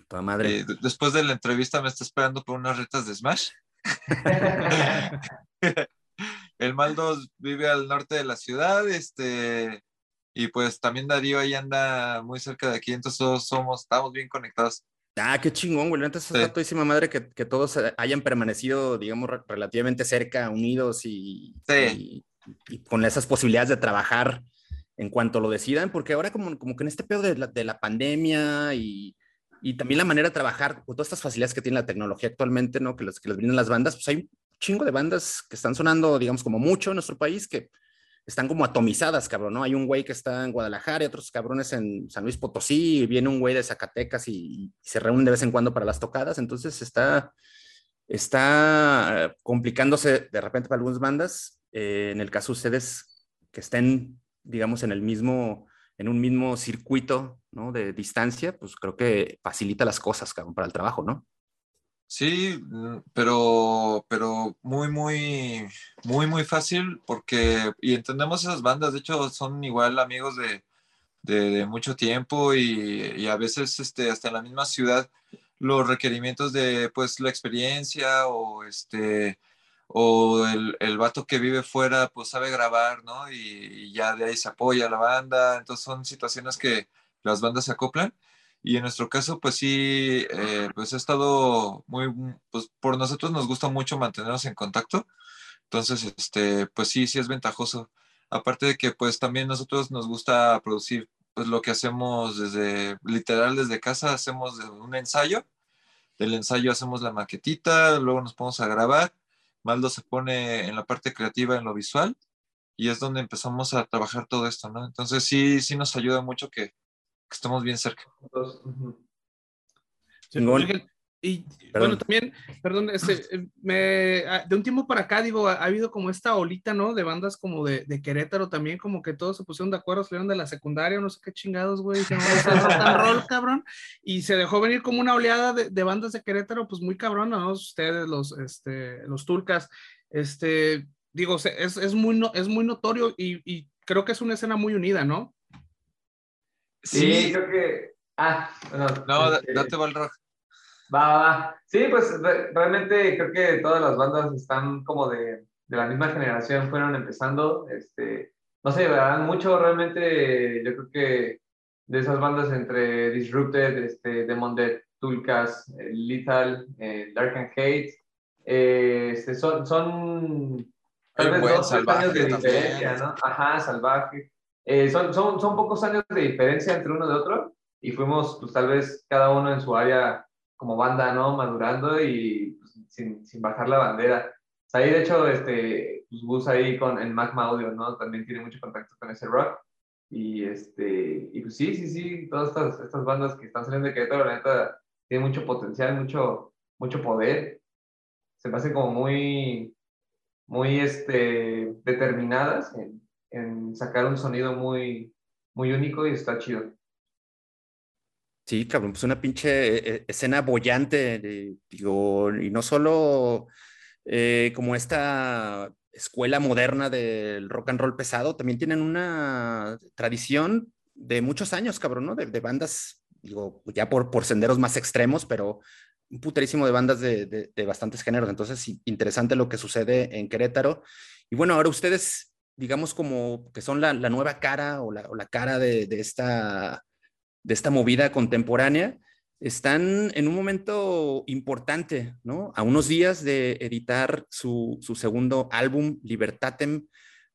Toda madre. después de la entrevista me está esperando por unas retas de Smash. el Maldos vive al norte de la ciudad, este, y pues también Darío ahí anda muy cerca de aquí, entonces todos somos, estamos bien conectados. Ah, qué chingón, güey. Entonces es todísima madre que, que, todos hayan permanecido, digamos, relativamente cerca, unidos y, y, con esas posibilidades de trabajar en cuanto lo decidan, porque ahora como, como que en este pedo de la, de la pandemia y, y, también la manera de trabajar, con todas estas facilidades que tiene la tecnología actualmente, ¿no? Que, los, que les brindan las bandas, pues hay un chingo de bandas que están sonando, digamos, como mucho en nuestro país, que están como atomizadas, cabrón, ¿no? Hay un güey que está en Guadalajara otros cabrones en San Luis Potosí, viene un güey de Zacatecas y, se reúnen de vez en cuando para las tocadas, entonces está, está complicándose de repente para algunas bandas. Eh, en el caso de ustedes que estén, digamos, en el mismo, en un mismo circuito, ¿no? De distancia, pues creo que facilita las cosas, cabrón, para el trabajo, ¿no? Sí, mm, pero, pero muy, muy, muy, muy fácil porque, y entendemos esas bandas, de hecho son igual amigos de, de, mucho tiempo y, y, a veces este, hasta en la misma ciudad los requerimientos de pues la experiencia o este o el, el vato que vive fuera pues sabe grabar, ¿no? Y, y, ya de ahí se apoya la banda, entonces son situaciones que las bandas se acoplan y en nuestro caso, pues sí, eh, pues ha estado muy, pues por nosotros nos gusta mucho mantenernos en contacto. Entonces, este, pues sí, sí es ventajoso. Aparte de que pues también nosotros nos gusta producir pues lo que hacemos desde, literal desde casa, hacemos un ensayo. Del ensayo hacemos la maquetita, luego nos ponemos a grabar. Maldo se pone en la parte creativa, en lo visual, y es donde empezamos a trabajar todo esto, ¿no? Entonces sí, sí nos ayuda mucho que, que estamos bien cerca. y bueno, también, perdón, este, eh, me, ah, de un tiempo para acá, digo, ha, habido como esta olita, ¿no? De bandas como de, de, Querétaro también, como que todos se pusieron de acuerdo, salieron de la secundaria, no sé qué chingados, güey, se rol, cabrón, y se dejó venir como una oleada de, de, bandas de Querétaro, pues muy cabrón, ¿no? Ustedes, los, este, los turcas, este, digo, es, es, muy, no, es muy notorio y, y creo que es una escena muy unida, ¿no? Sí, creo que. Ah, bueno, no, este, date va rock. Va, va. Sí, pues realmente creo que todas las bandas están como de, de, la misma generación, fueron empezando. Este, no sé, verán mucho realmente. Yo creo que de esas bandas entre Disrupted, este, Demon Dead, Tulkas, eh, Lethal, eh, Dark and Hate, eh, este, son, son tal vez dos años de diferencia, ¿no? Ajá, salvaje. Eh, son, son, son pocos años de diferencia entre uno de otro y fuimos pues tal vez cada uno en su área como banda, ¿no? Madurando y pues, sin, sin, bajar la bandera. Ahí de hecho, este, pues Gus ahí con el Magma Audio, ¿no? También tiene mucho contacto con ese rock. Y, este, y pues sí, sí, sí, todas estas, estas bandas que están saliendo de Querétaro, la neta, tienen mucho potencial, mucho, mucho poder. Se me hacen como muy, muy este, determinadas en, en sacar un sonido muy, muy único y está chido. Sí, cabrón, pues una pinche eh, eh, escena bollante, digo, y no solo eh, como esta escuela moderna del rock and roll pesado, también tienen una tradición de muchos años, cabrón, ¿no? De, bandas, digo, ya por, por senderos más extremos, pero un puterísimo de bandas de, de, de bastantes géneros. Entonces, interesante lo que sucede en Querétaro. Y bueno, ahora ustedes digamos, como que son la, nueva cara o la, cara de, esta, de esta movida contemporánea, están en un momento importante, ¿no? A unos días de editar su, segundo álbum, Libertatem.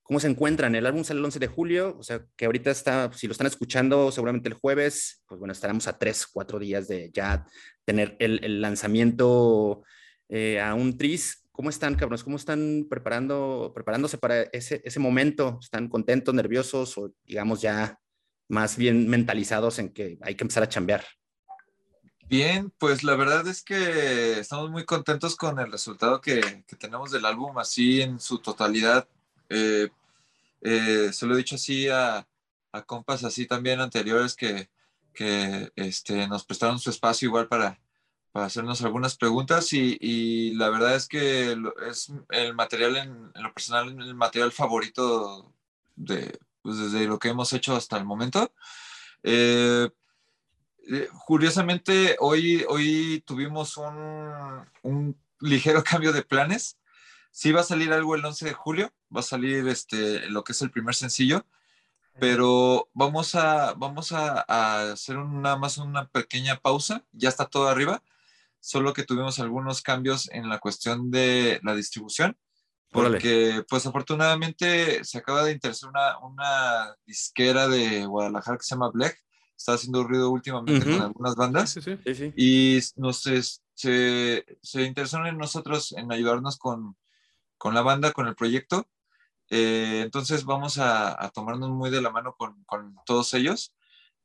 ¿Cómo se encuentran? El álbum sale el 11 de julio, o sea, que ahorita está, si lo están escuchando seguramente el jueves, pues bueno, estaremos a tres, cuatro días de ya tener el, lanzamiento eh, a un tris ¿Cómo están, cabrones? ¿Cómo están preparando, preparándose para ese, ese momento? ¿Están contentos, nerviosos o, digamos, ya más bien mentalizados en que hay que empezar a chambear? Bien, pues la verdad es que estamos muy contentos con el resultado que, que tenemos del álbum, así en su totalidad. Eh, eh, se lo he dicho así a, a compas así también anteriores que, que este, nos prestaron su espacio igual para, para hacernos algunas preguntas y, la verdad es que es el material, en, lo personal, el material favorito de, pues, desde lo que hemos hecho hasta el momento. Eh, eh, curiosamente, hoy, hoy tuvimos un, un, ligero cambio de planes. Sí va a salir algo el 11 de julio, va a salir este, lo que es el primer sencillo, pero vamos a, vamos a, a hacer nada más una pequeña pausa, ya está todo arriba, solo que tuvimos algunos cambios en la cuestión de la distribución, porque pues afortunadamente se acaba de interesar una, una disquera de Guadalajara que se llama Black, está haciendo ruido últimamente con algunas bandas, sí, sí, sí. y nos, se, se interesaron en nosotros en ayudarnos con, con la banda, con el proyecto, eh, entonces vamos a, a, tomarnos muy de la mano con, con, todos ellos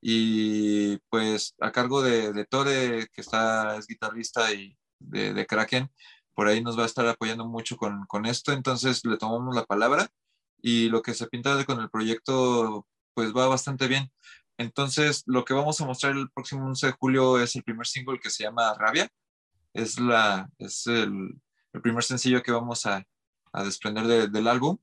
y pues a cargo de, de Tore, que está, es guitarrista y de, de, Kraken, por ahí nos va a estar apoyando mucho con, con, esto, entonces le tomamos la palabra y lo que se pinta con el proyecto pues va bastante bien. Entonces lo que vamos a mostrar el próximo 11 de julio es el primer single que se llama Rabia, es, la, es el, el primer sencillo que vamos a, a desprender del álbum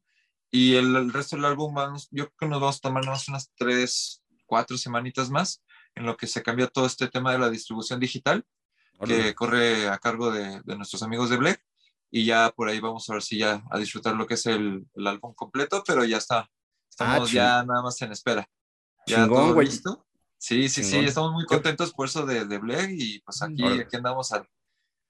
y el, resto del álbum, vamos, yo creo que nos vamos a tomar unas tres, cuatro semanitas más en lo que se cambia todo este tema de la distribución digital, que corre a cargo de, de, nuestros amigos de Black. Y ya por ahí vamos a ver si ya a disfrutar lo que es el, el álbum completo, pero ya está. Estamos ah, ya nada más en espera. Ya Chingón, todo listo. Sí, sí, sí, estamos muy contentos por eso de, de Black y pues aquí, aquí andamos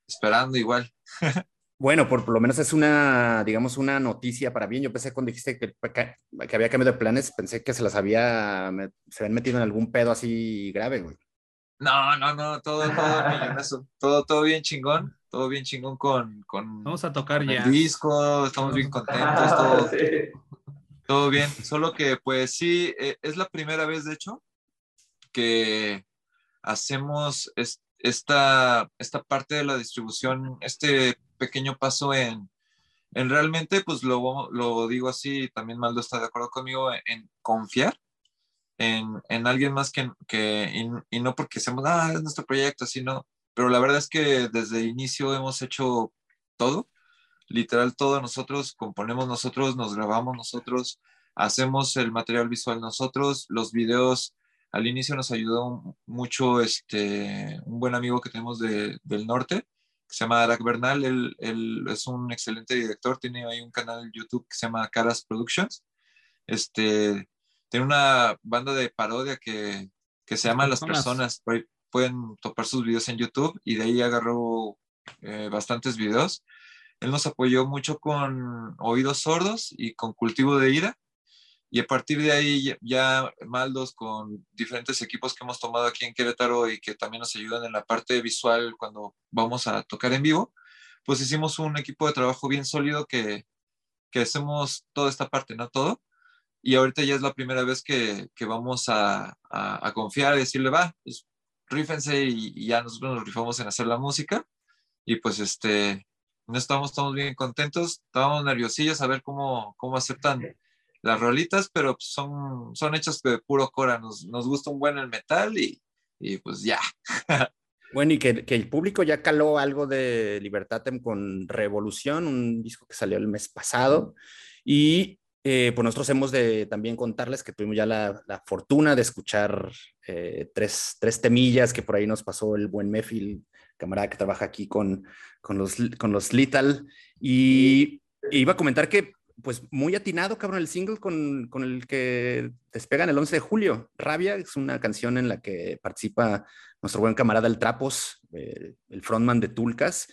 esperando igual. Bueno, por, lo menos es una, digamos, una noticia para bien. Yo pensé cuando dijiste que, que, había cambiado de planes, pensé que se las había, se habían metido en algún pedo así grave, güey. No, no, no, todo, todo todo, todo bien chingón, todo bien chingón con, con Vamos a tocar ya. El disco, estamos bien contentos, todo, todo bien. Solo que, pues sí, eh, es la primera vez, de hecho, que hacemos esta, esta parte de la distribución, este pequeño paso en, en realmente, pues lo, lo digo así, también Maldo está de acuerdo conmigo, en, confiar en, en, alguien más que, que y, no porque seamos, ah, es nuestro proyecto, sino, pero la verdad es que desde el inicio hemos hecho todo, literal todo nosotros, componemos nosotros, nos grabamos nosotros, hacemos el material visual nosotros, los videos, al inicio nos ayudó mucho este, un buen amigo que tenemos de, del norte, se llama Arak Bernal, él, él, es un excelente director, tiene ahí un canal en YouTube que se llama Caras Productions. Este, tiene una banda de parodia que, que se llama Las Personas, pueden topar sus videos en YouTube y de ahí agarró eh, bastantes videos. Él nos apoyó mucho con Oídos Sordos y con Cultivo de Ira y a partir de ahí ya Maldos con diferentes equipos que hemos tomado aquí en Querétaro y que también nos ayudan en la parte visual cuando vamos a tocar en vivo, pues hicimos un equipo de trabajo bien sólido que, que hacemos toda esta parte, ¿no? Todo. Y ahorita ya es la primera vez que, que vamos a, a, confiar y decirle, va, pues rífense y, y, ya nosotros nos rifamos en hacer la música. Y pues este, no estamos, estamos bien contentos, estábamos nerviosillos a ver cómo, cómo aceptan las rolitas, pero son, son hechas de puro cora. Nos, nos gusta un buen el metal y, y pues ya. Bueno, y que, que, el público ya caló algo de Libertatem con Revolución, un disco que salió el mes pasado. Y eh, pues nosotros hemos de también contarles que tuvimos ya la, la fortuna de escuchar eh, tres, tres, temillas que por ahí nos pasó el buen Mefil, camarada que trabaja aquí con, con, los, con los Lethal. Y, y iba a comentar que pues muy atinado, cabrón, el single con, con, el que despegan el 11 de julio. Rabia es una canción en la que participa nuestro buen camarada El Trapos, eh, el frontman de Tulcas.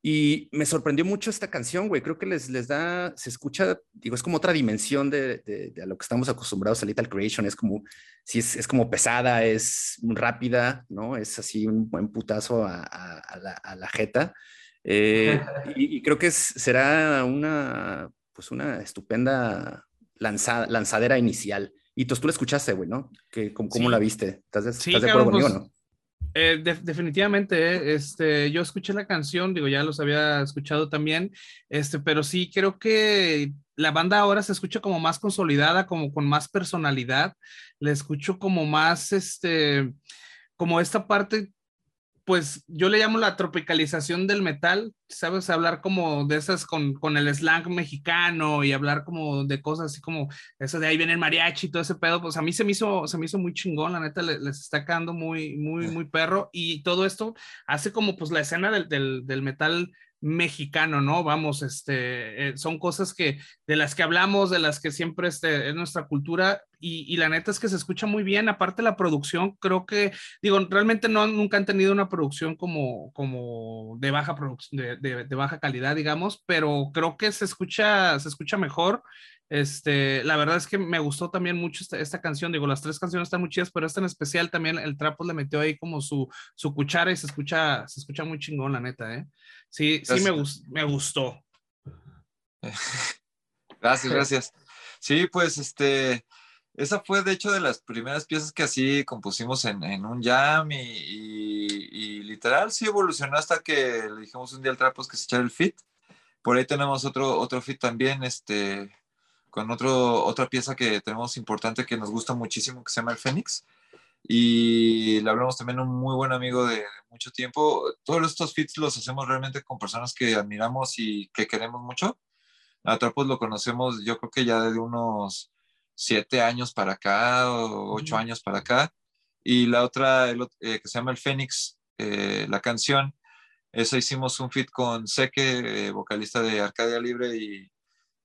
Y me sorprendió mucho esta canción, güey. Creo que les, les da, se escucha, digo, es como otra dimensión de, de, a lo que estamos acostumbrados a Little Creation. Es como, sí, es, es como pesada, es rápida, ¿no? Es así un buen putazo a, a, la, a la, jeta. Eh, y, y, creo que es, será una pues una estupenda lanzada, lanzadera inicial. Y tú, tú la escuchaste, güey, ¿no? que ¿Cómo, la viste? ¿Estás de, sí, ¿estás de acuerdo conmigo, pues, no? Eh, definitivamente, eh, este, yo escuché la canción, digo, ya los había escuchado también, este, pero sí creo que la banda ahora se escucha como más consolidada, como con más personalidad, le escucho como más, este, como esta parte pues yo le llamo la tropicalización del metal, ¿sabes? Hablar como de esas con, con, el slang mexicano y hablar como de cosas así como eso de ahí viene el mariachi y todo ese pedo, pues a mí se me hizo, se me hizo muy chingón, la neta les está quedando muy, muy, muy perro y todo esto hace como pues la escena del, del, del metal mexicano, ¿no? Vamos, este, eh, son cosas que de las que hablamos, de las que siempre este, es nuestra cultura y, la neta es que se escucha muy bien. Aparte la producción, creo que, digo, realmente no, nunca han tenido una producción como, como de baja de, baja calidad, digamos, pero creo que se escucha, se escucha mejor. Este, la verdad es que me gustó también mucho esta, canción. Digo, las tres canciones están muy chidas, pero esta en especial también el Trapo le metió ahí como su, su cuchara y se escucha, se escucha muy chingón, la neta, ¿eh? Sí, sí me, me gustó. Gracias, gracias. Sí, pues este, esa fue de hecho de las primeras piezas que así compusimos en, en un jam y, y, literal sí evolucionó hasta que le dijimos un día al Trapos que se echara el fit. Por ahí tenemos otro, otro fit también, este, con otro, otra pieza que tenemos importante que nos gusta muchísimo, que se llama El Fénix. Y le hablamos también a un muy buen amigo de, mucho tiempo. Todos estos fits los hacemos realmente con personas que admiramos y que queremos mucho. A Trapos lo conocemos, yo creo que ya de unos siete años para acá, o ocho años para acá. Y la otra, eh, que se llama El Fénix, eh, la canción, esa hicimos un fit con Seque, eh, vocalista de Arcadia Libre y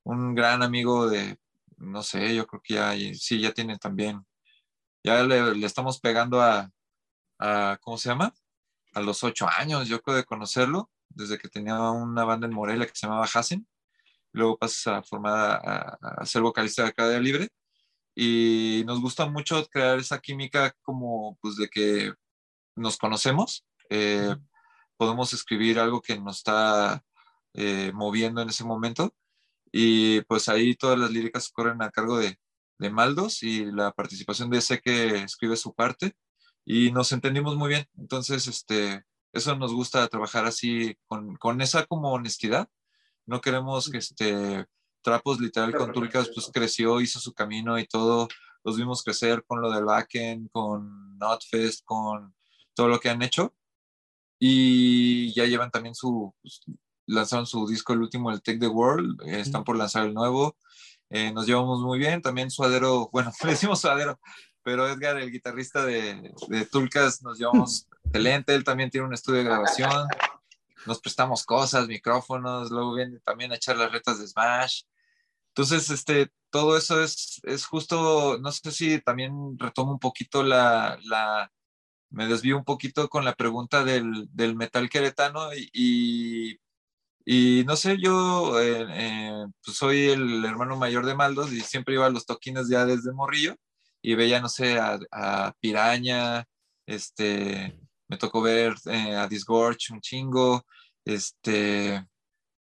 un gran amigo de, no sé, yo creo que ya, sí, ya tiene también, ya le, estamos pegando a, ¿cómo se llama? A los ocho años, yo creo de conocerlo, desde que tenía una banda en Morelia que se llamaba Hassen. Luego pasas a formar a, ser vocalista de Arcadia Libre. Y nos gusta mucho crear esa química como, pues, de que nos conocemos. Eh, podemos escribir algo que nos está eh, moviendo en ese momento y pues ahí todas las líricas corren a cargo de, de Maldos y la participación de ese que escribe su parte y nos entendimos muy bien. Entonces, este, eso nos gusta trabajar así con, con esa como honestidad. No queremos que este, Trapos literal con Tulcas pues creció, hizo su camino y todo. Los vimos crecer con lo del backend, con Notfest, con todo lo que han hecho. Y ya llevan también su, pues, lanzaron su disco, el último, el Take the World, eh, están por lanzar el nuevo. Eh, nos llevamos muy bien, también Suadero, bueno, le decimos Suadero, pero Edgar, el guitarrista de, de Tulcas, nos llevamos excelente, él también tiene un estudio de grabación, nos prestamos cosas, micrófonos, luego viene también a echar las retas de Smash. Entonces, este, todo eso es, es justo, no sé si también retomo un poquito la, la me desvío un poquito con la pregunta del, del metal queretano y, y no sé, yo eh, eh, pues soy el hermano mayor de Maldos y siempre iba a los toquines ya desde morrillo y veía, no sé, a, Piraña, este, me tocó ver eh, a Disgorge un chingo, este,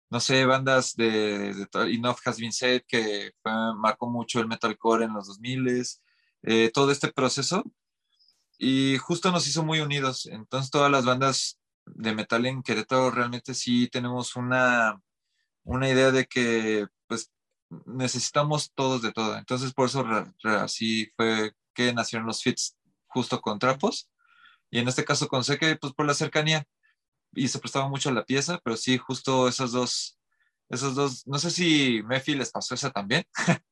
no sé, bandas de, de Enough Has Been Said que marcó mucho el metalcore en los 2000 todo este proceso y justo nos hizo muy unidos. Entonces todas las bandas de metal en Querétaro realmente sí tenemos una, una idea de que pues necesitamos todos de todo. Entonces por eso así fue que nacieron los fits justo con trapos. Y en este caso con Seque, pues por la cercanía. Y se prestaba mucho a la pieza, pero sí, justo esos dos, esos dos, no sé si Mefi les pasó esa también.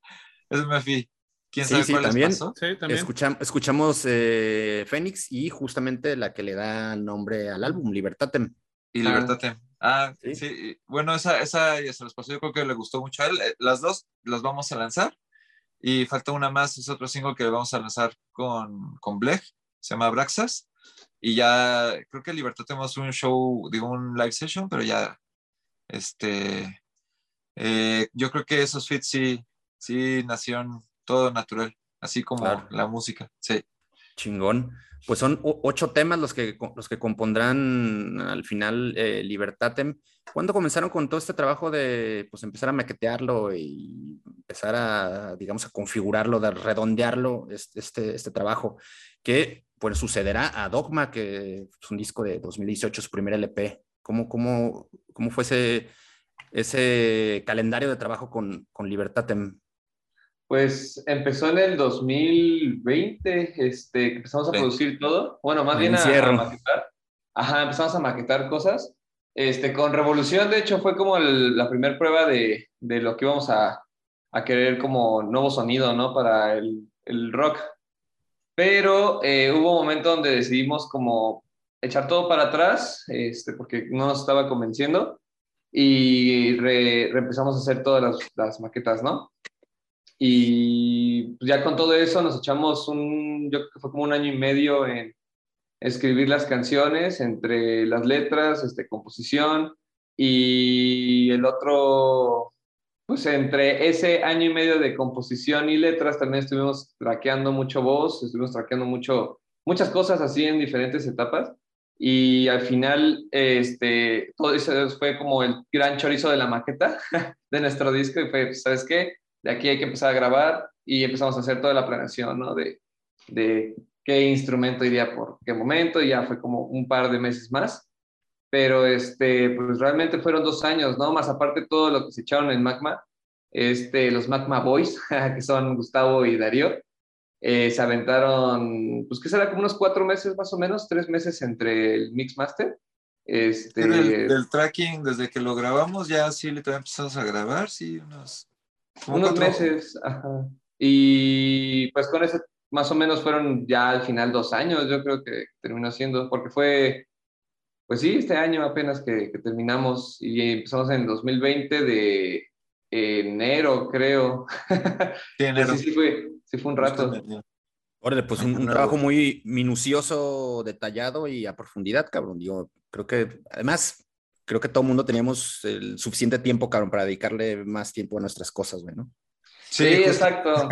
es Mefi, ¿Quién sabe sí, cuál también, pasó? Sí, también. escuchamos eh, Fénix y justamente la que le da nombre al álbum, Libertatem. Y Libertatem. Ah, sí. Bueno, esa, esa se los pasó, yo creo que le gustó mucho a él. Eh, las dos las vamos a lanzar. Y falta una más, es otro single que vamos a lanzar con, con Blech, se llama Braxas. Y ya, creo que Libertatem es un show, digo, un live session, pero ya, este, eh, yo creo que esos fits sí, sí nacieron todo natural, así como la música, sí. Chingón. Pues son ocho temas los que, los que compondrán al final eh, Libertatem. ¿Cuándo comenzaron con todo este trabajo de pues, empezar a maquetearlo y empezar a, digamos, a configurarlo, de redondearlo, este, este trabajo? Que pues sucederá a Dogma, que es un disco de 2018, su primer LP. ¿Cómo, cómo, cómo fue ese, ese calendario de trabajo con, con Libertatem? Pues empezó en el 2020, este, empezamos a producir todo. Bueno, más bien a, maquetar. Ajá, empezamos a maquetar cosas. Este, con Revolución, de hecho, fue como la primera prueba de, de, lo que íbamos a, a, querer como nuevo sonido, ¿no? Para el, el rock. Pero eh, hubo un momento donde decidimos como echar todo para atrás, este, porque no nos estaba convenciendo. y reempezamos a hacer todas las, las, maquetas, ¿no? Y pues, ya con todo eso nos echamos un, yo creo que fue como un año y medio en escribir las canciones, entre las letras, este, composición, y el otro, pues entre ese año y medio de composición y letras también estuvimos traqueando mucho voz, estuvimos traqueando mucho, muchas cosas así en diferentes etapas. Y al final, este, todo eso fue como el gran chorizo de la maqueta de nuestro disco y fue, pues, ¿sabes qué? De aquí hay que empezar a grabar y empezamos a hacer toda la planeación, ¿no? De, de qué instrumento iría por qué momento y ya fue como un par de meses más pero este, pues realmente fueron dos años, ¿no? Más aparte todo lo que se echaron en Magma, este, los Magma Boys, que son Gustavo y Darío, eh, se aventaron, pues que será como unos cuatro meses más o menos, tres meses entre el Mix Master. Este, el, tracking, desde que lo grabamos, ya sí le empezamos a grabar, sí, unos... Unos meses, ajá. Y pues con ese, más o menos fueron ya al final dos años, yo creo que terminó siendo, porque fue pues sí, este año apenas que, terminamos y empezamos en 2020 de enero, creo. Sí, enero. sí, sí, fue, sí fue un rato. Órale, pues un, trabajo muy minucioso, detallado y a profundidad, cabrón. Yo creo que, además, creo que todo el mundo teníamos el suficiente tiempo, cabrón, para dedicarle más tiempo a nuestras cosas, güey, ¿no? Sí, exacto.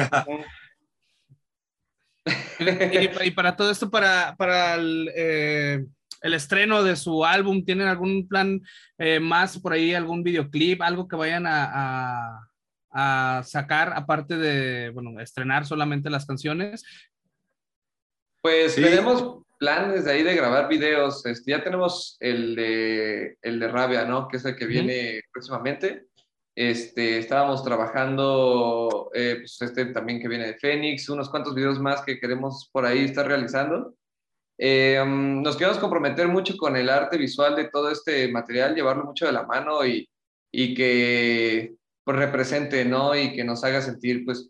y, para todo esto, para, para el, eh, el estreno de su álbum? ¿Tienen algún plan eh, más por ahí, algún videoclip, algo que vayan a, sacar aparte de, bueno, estrenar solamente las canciones? Pues tenemos planes de ahí de grabar videos. Este, ya tenemos el de, el de Rabia, ¿no? Que es el que viene próximamente. Este, estábamos trabajando, eh, pues este también que viene de Fénix, unos cuantos videos más que queremos por ahí estar realizando. Eh, nos queremos comprometer mucho con el arte visual de todo este material, llevarlo mucho de la mano y, y que pues, represente, ¿no? Y que nos haga sentir, pues,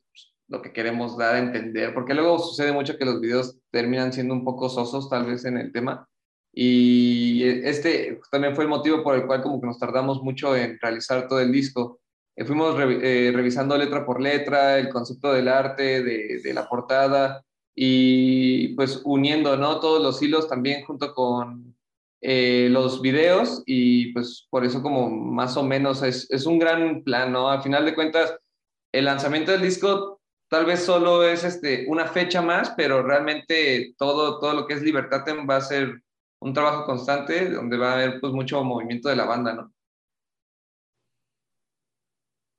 lo que queremos dar a entender, porque luego sucede mucho que los videos terminan siendo un poco sosos, tal vez, en el tema. Y este también fue el motivo por el cual como que nos tardamos mucho en realizar todo el disco. Eh, fuimos eh, revisando letra por letra, el concepto del arte, de, de la portada, y pues uniendo ¿no? todos los hilos también junto con eh, los videos y pues por eso como más o menos es, es, un gran plan, ¿no? Al final de cuentas, el lanzamiento del disco tal vez solo es este, una fecha más, pero realmente todo, todo lo que es Libertad va a ser un trabajo constante donde va a haber pues mucho movimiento de la banda, ¿no?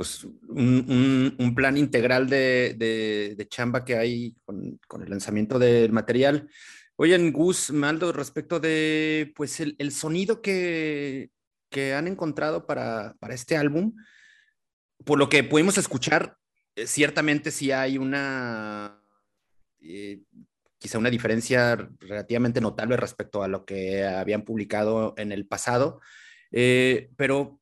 pues, un, plan integral de, chamba que hay con, el lanzamiento del material. Oye, Gus, Maldo, respecto de pues el, sonido que, han encontrado para, este álbum, por lo que pudimos escuchar, ciertamente sí hay una, eh, quizá una diferencia relativamente notable respecto a lo que habían publicado en el pasado, eh, pero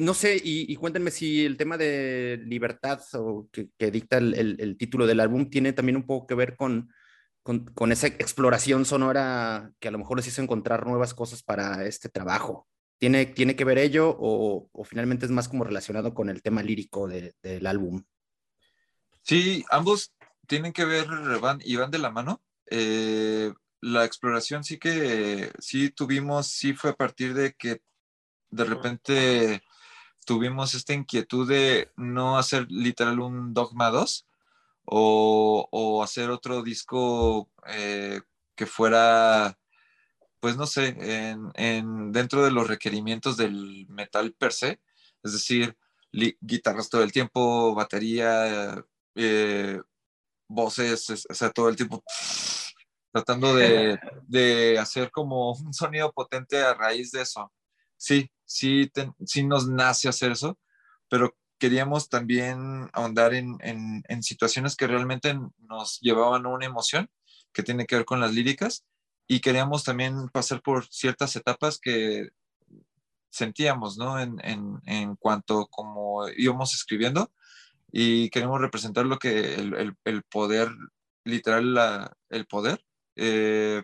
no sé, y, cuéntenme si el tema de libertad o que, dicta el, título del álbum tiene también un poco que ver con, con, esa exploración sonora que a lo mejor les hizo encontrar nuevas cosas para este trabajo. ¿Tiene, tiene que ver ello o, finalmente es más como relacionado con el tema lírico del álbum? Sí, ambos tienen que ver y van de la mano. Eh, la exploración sí que sí tuvimos, sí fue a partir de que de repente tuvimos esta inquietud de no hacer literal un Dogma 2 o, hacer otro disco eh, que fuera, pues no sé, en, dentro de los requerimientos del metal per se, es decir, guitarras todo el tiempo, batería, eh, voces, o sea, todo el tiempo tratando de, de, hacer como un sonido potente a raíz de eso. Sí, sí, sí nos nace hacer eso, pero queríamos también ahondar en, situaciones que realmente nos llevaban a una emoción que tiene que ver con las líricas y queríamos también pasar por ciertas etapas que sentíamos, ¿no? En, cuanto como íbamos escribiendo y queremos representar lo que el, poder, literal, el poder. Eh,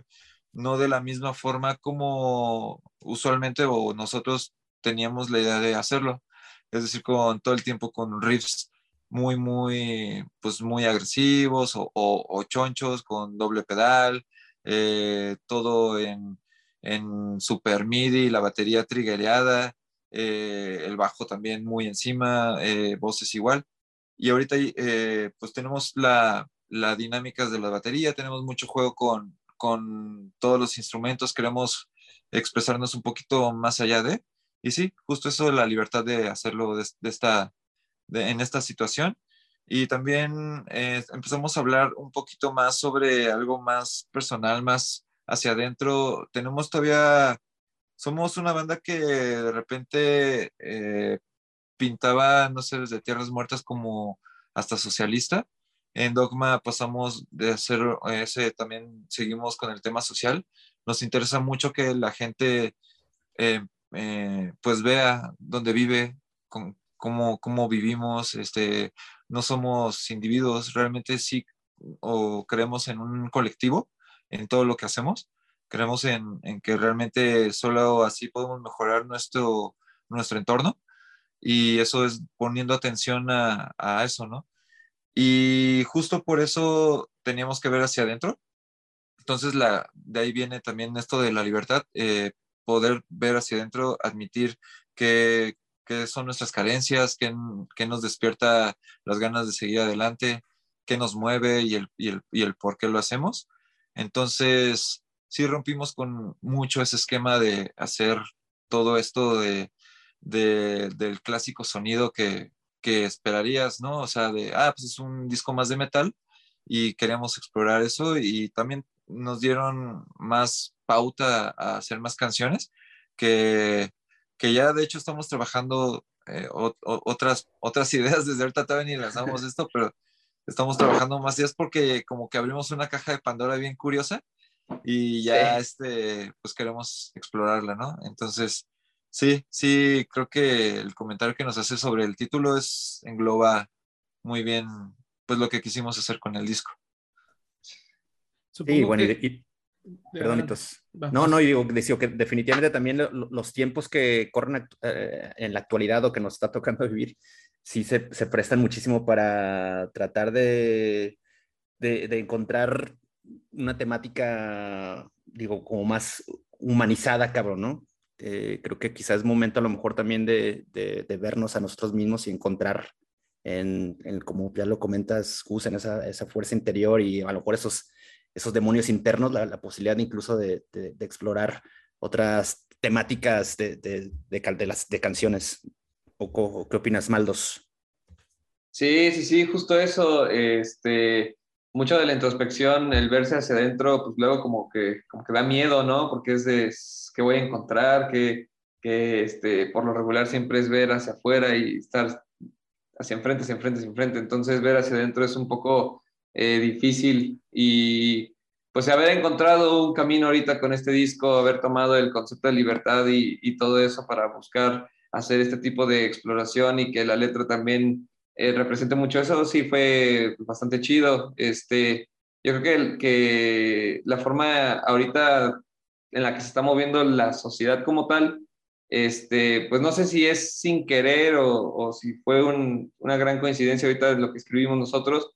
no de la misma forma como usualmente o nosotros teníamos la idea de hacerlo. Es decir, con todo el tiempo con riffs muy, muy, pues muy agresivos o, o, chonchos con doble pedal, eh, todo en, en super MIDI, la batería triggereada, eh, el bajo también muy encima, eh, voces igual. Y ahorita pues tenemos la, la dinámicas de la batería, tenemos mucho juego con, con todos los instrumentos, queremos expresarnos un poquito más allá de, y sí, justo eso, la libertad de hacerlo de, esta, en esta situación. Y también eh, empezamos a hablar un poquito más sobre algo más personal, más hacia adentro. Tenemos todavía, somos una banda que de repente eh, pintaba, no sé, desde Tierras Muertas como hasta socialista. En Dogma pasamos de hacer ese, también seguimos con el tema social. Nos interesa mucho que la gente eh, eh, pues vea dónde vive, con, cómo, cómo vivimos, este, no somos individuos, realmente sí o creemos en un colectivo, en todo lo que hacemos, creemos en, en que realmente solo así podemos mejorar nuestro, nuestro entorno y eso es poniendo atención a, a eso, ¿no? Y justo por eso teníamos que ver hacia adentro. Entonces, la, de ahí viene también esto de la libertad, eh, poder ver hacia adentro, admitir que, que son nuestras carencias, que, que, nos despierta las ganas de seguir adelante, qué nos mueve y el, y, el, y el por qué lo hacemos. Entonces, sí rompimos con mucho ese esquema de hacer todo esto de, de, del clásico sonido que, que esperarías, ¿no? O sea, de, ah, pues es un disco más de metal y queríamos explorar eso y también nos dieron más pauta a hacer más canciones que, que ya de hecho estamos trabajando eh, otras, otras ideas desde ahorita todavía ni lanzamos esto, pero estamos trabajando más días porque como que abrimos una caja de Pandora bien curiosa y ya este, pues queremos explorarla, ¿no? Entonces, Sí, sí, creo que el comentario que nos hace sobre el título es engloba muy bien pues lo que quisimos hacer con el disco. sí, bueno, y, No, no, y digo, decía que definitivamente también los tiempos que corren eh, en la actualidad o que nos está tocando vivir, sí se, se prestan muchísimo para tratar de, de, de, encontrar una temática, digo, como más humanizada, cabrón, ¿no? Eh, creo que quizás es momento a lo mejor también de, de, vernos a nosotros mismos y encontrar en, en como ya lo comentas, Gus, en esa, esa, fuerza interior y a lo mejor esos, esos demonios internos, la, posibilidad incluso de, explorar otras temáticas de, las, canciones. ¿O, qué opinas, Maldos? Sí, sí, sí, justo eso. Este, mucho de la introspección, el verse hacia adentro, pues luego como que, como que da miedo, ¿no? Porque es de qué voy a encontrar, que, que este, por lo regular siempre es ver hacia afuera y estar hacia enfrente, hacia enfrente, hacia enfrente. Entonces ver hacia adentro es un poco eh, difícil y pues haber encontrado un camino ahorita con este disco, haber tomado el concepto de libertad y, y todo eso para buscar hacer este tipo de exploración y que la letra también eh, represente mucho eso, sí fue bastante chido. Este, yo creo que, que la forma ahorita en la que se está moviendo la sociedad como tal, este, pues no sé si es sin querer o, o si fue un, una gran coincidencia ahorita de lo que escribimos nosotros,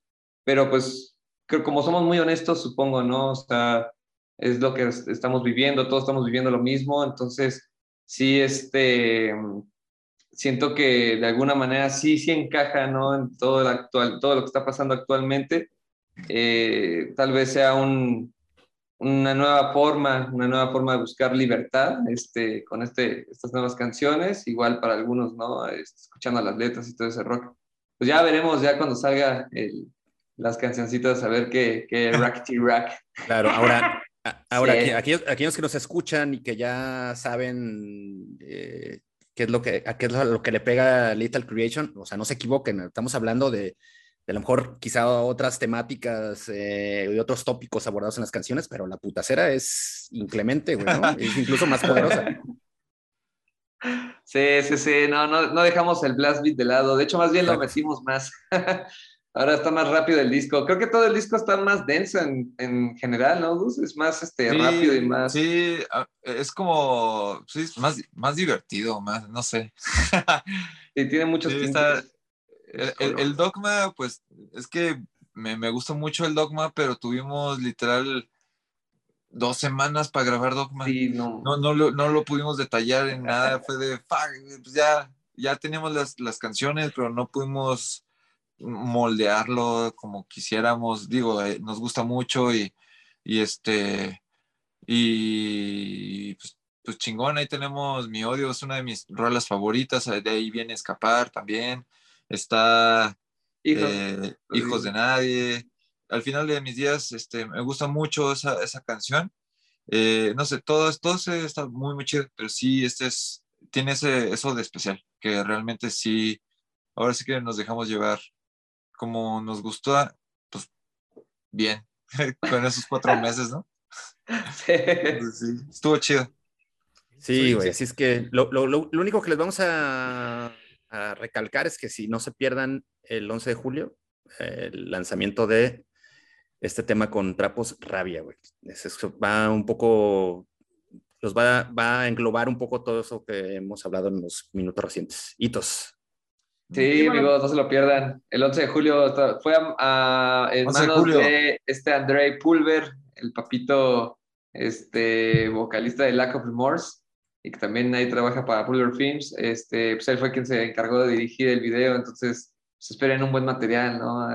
pero pues creo como somos muy honestos, supongo, ¿no? O sea, es lo que estamos viviendo, todos estamos viviendo lo mismo, entonces sí, este, siento que de alguna manera sí, sí encaja, ¿no? En todo, el actual, todo lo que está pasando actualmente. Eh, tal vez sea un, una nueva forma, una nueva forma de buscar libertad este, con este, estas nuevas canciones, igual para algunos, ¿no? Este, escuchando las letras y todo ese rock. Pues ya veremos ya cuando salga el, las cancioncitas a ver qué, qué rack rack. Claro, ahora, ahora aquellos, aquellos, que nos escuchan y que ya saben eh, qué es lo que, qué es lo que le pega a Little Creation, o sea, no se equivoquen, estamos hablando de de a lo mejor quizá otras temáticas eh, y otros tópicos abordados en las canciones, pero la putacera es inclemente, güey, ¿no? es incluso más poderosa. Sí, sí, sí, no, no, no dejamos el blast beat de lado, de hecho más bien lo metimos más. Ahora está más rápido el disco. Creo que todo el disco está más denso en, en general, ¿no, Gus? Es más este, Sí, rápido y más. Sí, ah, es como, sí, es más, más divertido, más, no sé. Sí, tiene muchos Sí, está- El, el- el dogma, pues, es que me, me gusta mucho el dogma, pero tuvimos literal dos semanas para grabar dogma. Sí, no. No, no, lo, no lo pudimos detallar en nada, fue de, "Fuck", pues ya, ya teníamos las, las canciones, pero no pudimos moldearlo como quisiéramos. Digo, eh, nos gusta mucho y, y este, y pues, pues chingón, ahí tenemos Mi Odio, es una de mis rolas favoritas, eh, de ahí viene Escapar también, está Hijo. eh, Hijos de Nadie. Al final de mis días, este, me gusta mucho esa, esa canción. Eh, no sé, todo, todo está muy, muy chido, pero sí, este es, tiene ese, eso de especial, que realmente sí, ahora sí que nos dejamos llevar como nos gustó, pues bien, con esos cuatro meses, ¿no? Sí. Pues, sí, estuvo chido. Sí, Sí, güey, sí. así es que lo, lo- lo- lo único que les vamos a, a recalcar es que si no se pierdan el 11 de julio, el lanzamiento de este tema con Trapos Rabia, güey. Va un poco, los va, va a englobar un poco todo eso que hemos hablado en los minutos recientes. Hitos. Sí, bueno. amigos, no se lo pierdan. El 11 de julio fue a, a- en 11 de manos julio. de este Andrei Pulver, el papito este, vocalista de Lack of Remorse, y que también ahí trabaja para Pulver Films. Este, pues él fue quien se encargó de dirigir el video, entonces se esperen un buen material, ¿no?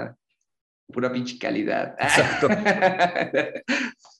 Pura pinche calidad. Exacto.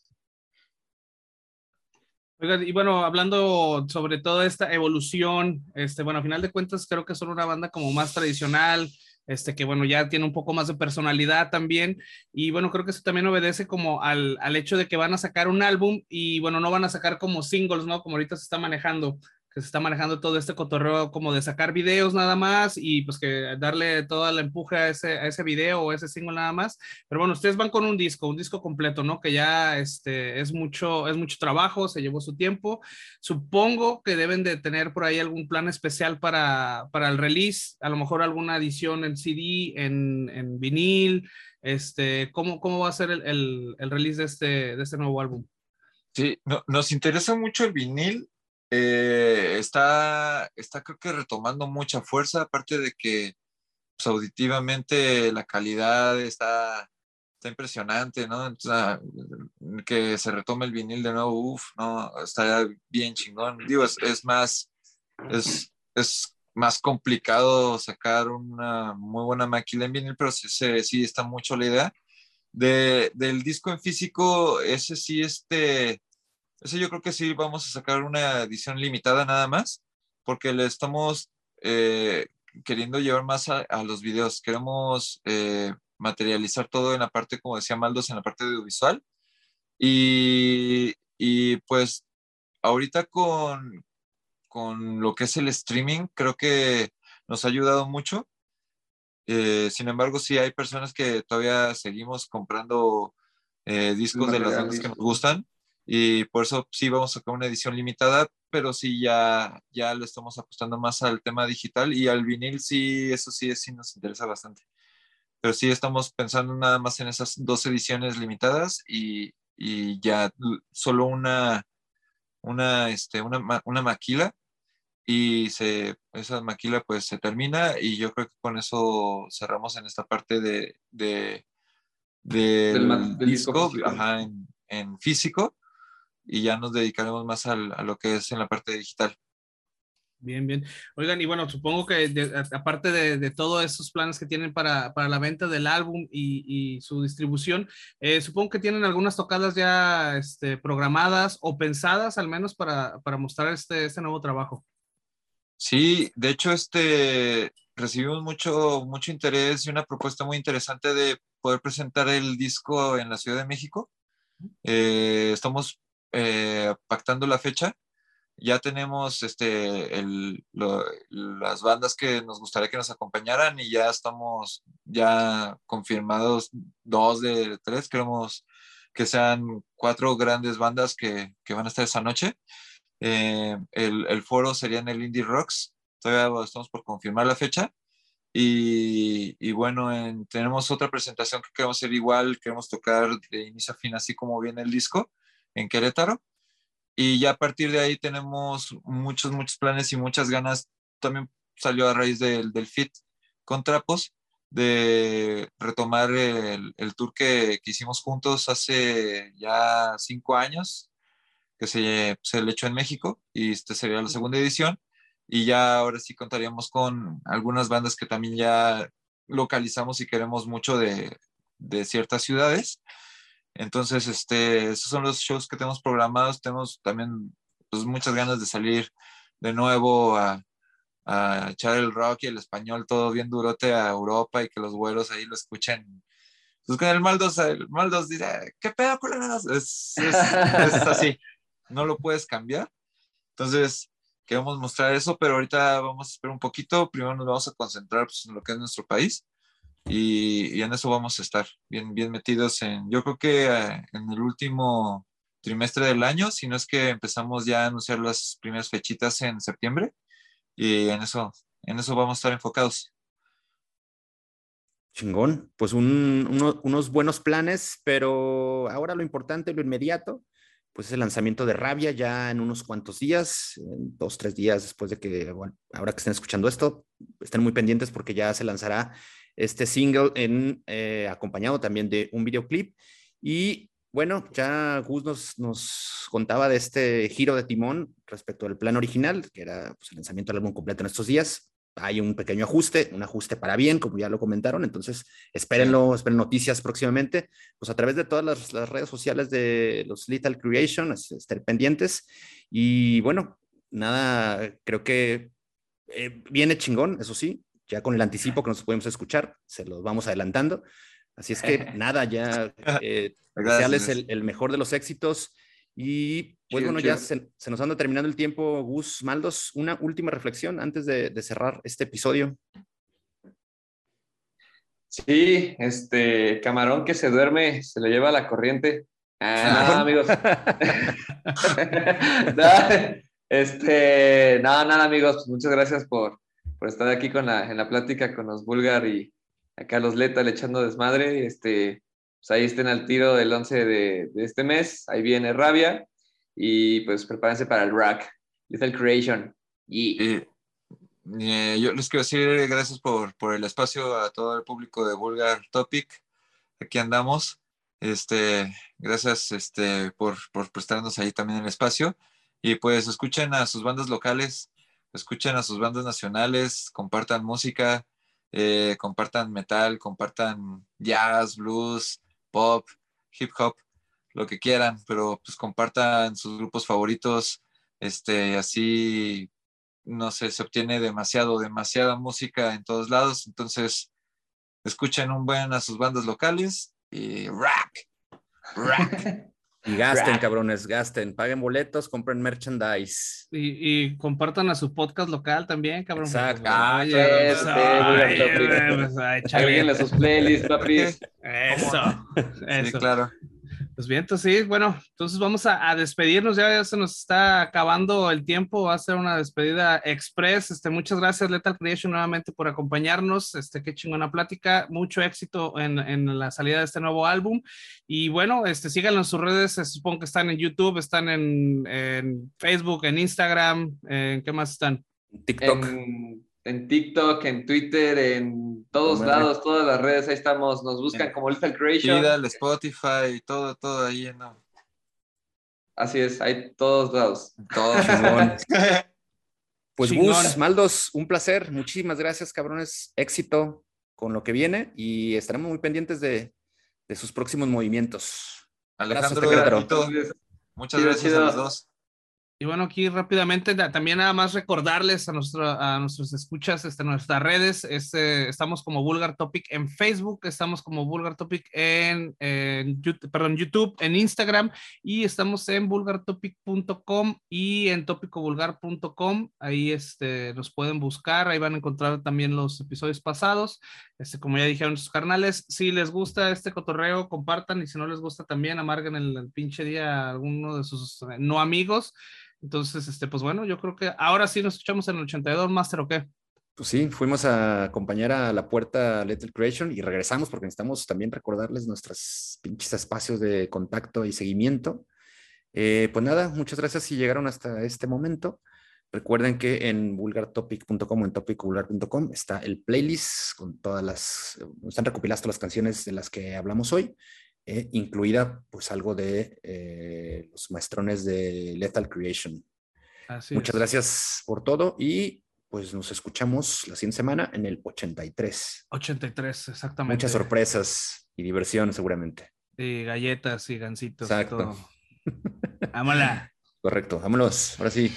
Y bueno, hablando sobre toda esta evolución, este, bueno, a final de cuentas creo que son una banda como más tradicional, este, que bueno, ya tiene un poco más de personalidad también, y bueno, creo que eso también obedece como al, al hecho de que van a sacar un álbum y bueno, no van a sacar como singles, ¿no? Como ahorita se está manejando, que se está manejando todo este cotorreo como de sacar videos nada más y pues que darle toda la empuje a ese, a ese video o ese single nada más, pero bueno, ustedes van con un disco, un disco completo, ¿no? Que ya este, es, mucho, es mucho trabajo, se llevó su tiempo. Supongo que deben de tener por ahí algún plan especial para, para el release, a lo mejor alguna edición en CD, en, en vinil. Este, ¿cómo, ¿Cómo va a ser el, el, el release de este, de este nuevo álbum? Sí, no- nos interesa mucho el vinil. Eh, está, está creo que retomando mucha fuerza, aparte de que pues, auditivamente la calidad está, está impresionante, ¿no? Entonces, que se retome el vinil de nuevo, uff, no, está bien chingón. Digo, es, es más, es, es más complicado sacar una muy buena máquina en vinil, pero sí, sí está mucho la idea. De, del disco en físico, ese sí, este, ese yo creo que sí vamos a sacar una edición limitada nada más, porque le estamos eh, queriendo llevar más a, a los videos. Queremos eh, materializar todo en la parte, como decía Maldos, en la parte audiovisual. Y, y pues ahorita con, con lo que es el streaming, creo que nos ha ayudado mucho. Eh, sin embargo, sí hay personas que todavía seguimos comprando eh, discos de las bandas que nos gustan y por eso sí vamos a sacar una edición limitada, pero sí ya, ya le estamos apostando más al tema digital y al vinil sí, eso sí, sí nos interesa bastante. Pero sí estamos pensando nada más en esas dos ediciones limitadas y, y ya solo una, una, este, una, una maquila y se, esa maquila pues se termina y yo creo que con eso cerramos en esta parte de, de del, Del del disco disco, físico. ajá, en, en físico y ya nos dedicaremos más al- a lo que es en la parte digital. Bien, bien. Oigan, y bueno, supongo que de- aparte de, de todos esos planes que tienen para, para la venta del álbum y, y su distribución, eh, supongo que tienen algunas tocadas ya este, programadas o pensadas al menos para, para mostrar este, este nuevo trabajo. Sí, de hecho, este, recibimos mucho, mucho interés y una propuesta muy interesante de poder presentar el disco en la Ciudad de México. Eh, estamos eh, pactando la fecha. Ya tenemos este, el- las bandas que nos gustaría que nos acompañaran y ya estamos ya confirmados dos de tres. Queremos que sean cuatro grandes bandas que, van a estar esa noche. Eh, el, el foro sería en el Indie Rocks. Todavía estamos por confirmar la fecha. Y, y bueno, tenemos otra presentación que queremos hacer igual, queremos tocar de inicio a fin, así como viene el disco, en Querétaro. Y ya a partir de ahí tenemos muchos, muchos planes y muchas ganas. También salió a raíz del, del fit con Trapos, de retomar el, el tour que, que, hicimos juntos hace ya cinco años, que se, se le echó en México, y esta sería la segunda edición y ya ahora sí contaríamos con algunas bandas que también ya localizamos y queremos mucho de, de ciertas ciudades. Entonces, este, esos son los shows que tenemos programados. Tenemos también pues, muchas ganas de salir de nuevo a, a, echar el rock y el español todo bien durote a Europa y que los güeros ahí lo escuchen. Pues con el Maldos, el Maldos dice, ¿qué pedo, Es, es, es así, no lo puedes cambiar. Entonces, queremos mostrar eso, pero ahorita vamos a esperar un poquito. Primero nos vamos a concentrar pues, en lo que es nuestro país y, en eso vamos a estar bien, bien metidos en, yo creo que eh, en el último trimestre del año, si no es que empezamos ya a anunciar las primeras fechitas en septiembre y en eso, en eso vamos a estar enfocados. Chingón, pues un, uno, unos buenos planes, pero ahora lo importante, lo inmediato, pues el lanzamiento de Rabia ya en unos cuantos días, dos, tres días después de que, bueno, ahora que estén escuchando esto, estén muy pendientes porque ya se lanzará este single en, eh, acompañado también de un videoclip. Y bueno, ya Gus nos, nos, contaba de este giro de timón respecto al plan original, que era pues, el lanzamiento del álbum completo en estos días. Hay un pequeño ajuste, un ajuste para bien, como ya lo comentaron, entonces espérenlo, esperen noticias próximamente, pues a través de todas las, las redes sociales de los Lethal Creation, estén pendientes. Y bueno, nada, creo que eh, viene chingón, eso sí, ya con el anticipo que nos podemos escuchar, se los vamos adelantando, así es que nada, ya eh, desearles el, el mejor de los éxitos y pues bueno, ya se, nos anda terminando el tiempo, Gus Maldos. Una última reflexión antes de, cerrar este episodio. Sí, este camarón que se duerme se lo lleva a la corriente. Ah, no, amigos. este, nada, nada, amigos. Pues muchas gracias por, por estar aquí con la, en la plática con los Bulgar y acá los Leta le echando desmadre. Este, pues ahí estén al tiro del 11 de, de este mes. Ahí viene Rabia y pues prepárense para el rack. Lethal Creation. Y... Eh, yo les quiero decir gracias por, por, el espacio a todo el público de Vulgar Topic. Aquí andamos. Este, gracias este, por, por prestarnos ahí también el espacio. Y pues escuchen a sus bandas locales, escuchen a sus bandas nacionales, compartan música, eh, compartan metal, compartan jazz, blues, pop, hip hop lo que quieran, pero pues compartan sus grupos favoritos, este, así, no sé, se obtiene demasiado, demasiada música en todos lados, entonces escuchen un buen a sus bandas locales y rack, rack. Y gasten, cabrones, gasten, paguen boletos, compren merchandise. Y, y, compartan a su podcast local también, cabrón. Exacto. Ay, a sus playlists, papi. Eso. Sí, claro. Pues bien, entonces sí, bueno, entonces vamos a, despedirnos, ya, ya, se nos está acabando el tiempo, va a ser una despedida express, este, muchas gracias Lethal Creation nuevamente por acompañarnos, este, qué chingona plática, mucho éxito en, en la salida de este nuevo álbum, y bueno, este, síganlo en sus redes, supongo que están en YouTube, están en, en Facebook, en Instagram, ¿en qué más están? TikTok. En en TikTok, en Twitter, en todos lados, todas las redes, ahí estamos, nos buscan como Lethal Creation. el Spotify, todo, todo ahí, ¿no? Así es, hay todos lados. Todos, Pues Gus, Maldos, un placer, muchísimas gracias, cabrones, éxito con lo que viene y estaremos muy pendientes de, de sus próximos movimientos. Alejandro, muchas gracias a los dos. Y bueno, aquí rápidamente también nada más recordarles a, nuestro, a nuestros escuchas este, nuestras redes. Este, estamos como Vulgar Topic en Facebook, estamos como Vulgar Topic en, YouTube, perdón, YouTube, en Instagram y estamos en vulgartopic.com y en topicovulgar.com. Ahí este, nos pueden buscar, ahí van a encontrar también los episodios pasados. Este, como ya dijeron sus carnales, si les gusta este cotorreo, compartan y si no les gusta también, amarguen el, el pinche día a alguno de sus eh, no amigos. Entonces, este, pues bueno, yo creo que ahora sí nos escuchamos en el 82 Master, ¿o qué? Pues sí, fuimos a acompañar a la puerta Little Creation y regresamos porque necesitamos también recordarles nuestros pinches espacios de contacto y seguimiento. Eh, pues nada, muchas gracias si llegaron hasta este momento. Recuerden que en vulgartopic.com en topicvulgar.com está el playlist con todas las, están recopiladas todas las canciones de las que hablamos hoy, eh, incluida pues algo de eh, los maestrones de Lethal Creation. Así Muchas es. gracias por todo y pues nos escuchamos la siguiente semana en el 83. 83, exactamente. Muchas sorpresas y diversión seguramente. Y galletas y gancitos. y Exacto. todo. Vámonos. Correcto, vámonos. Ahora sí.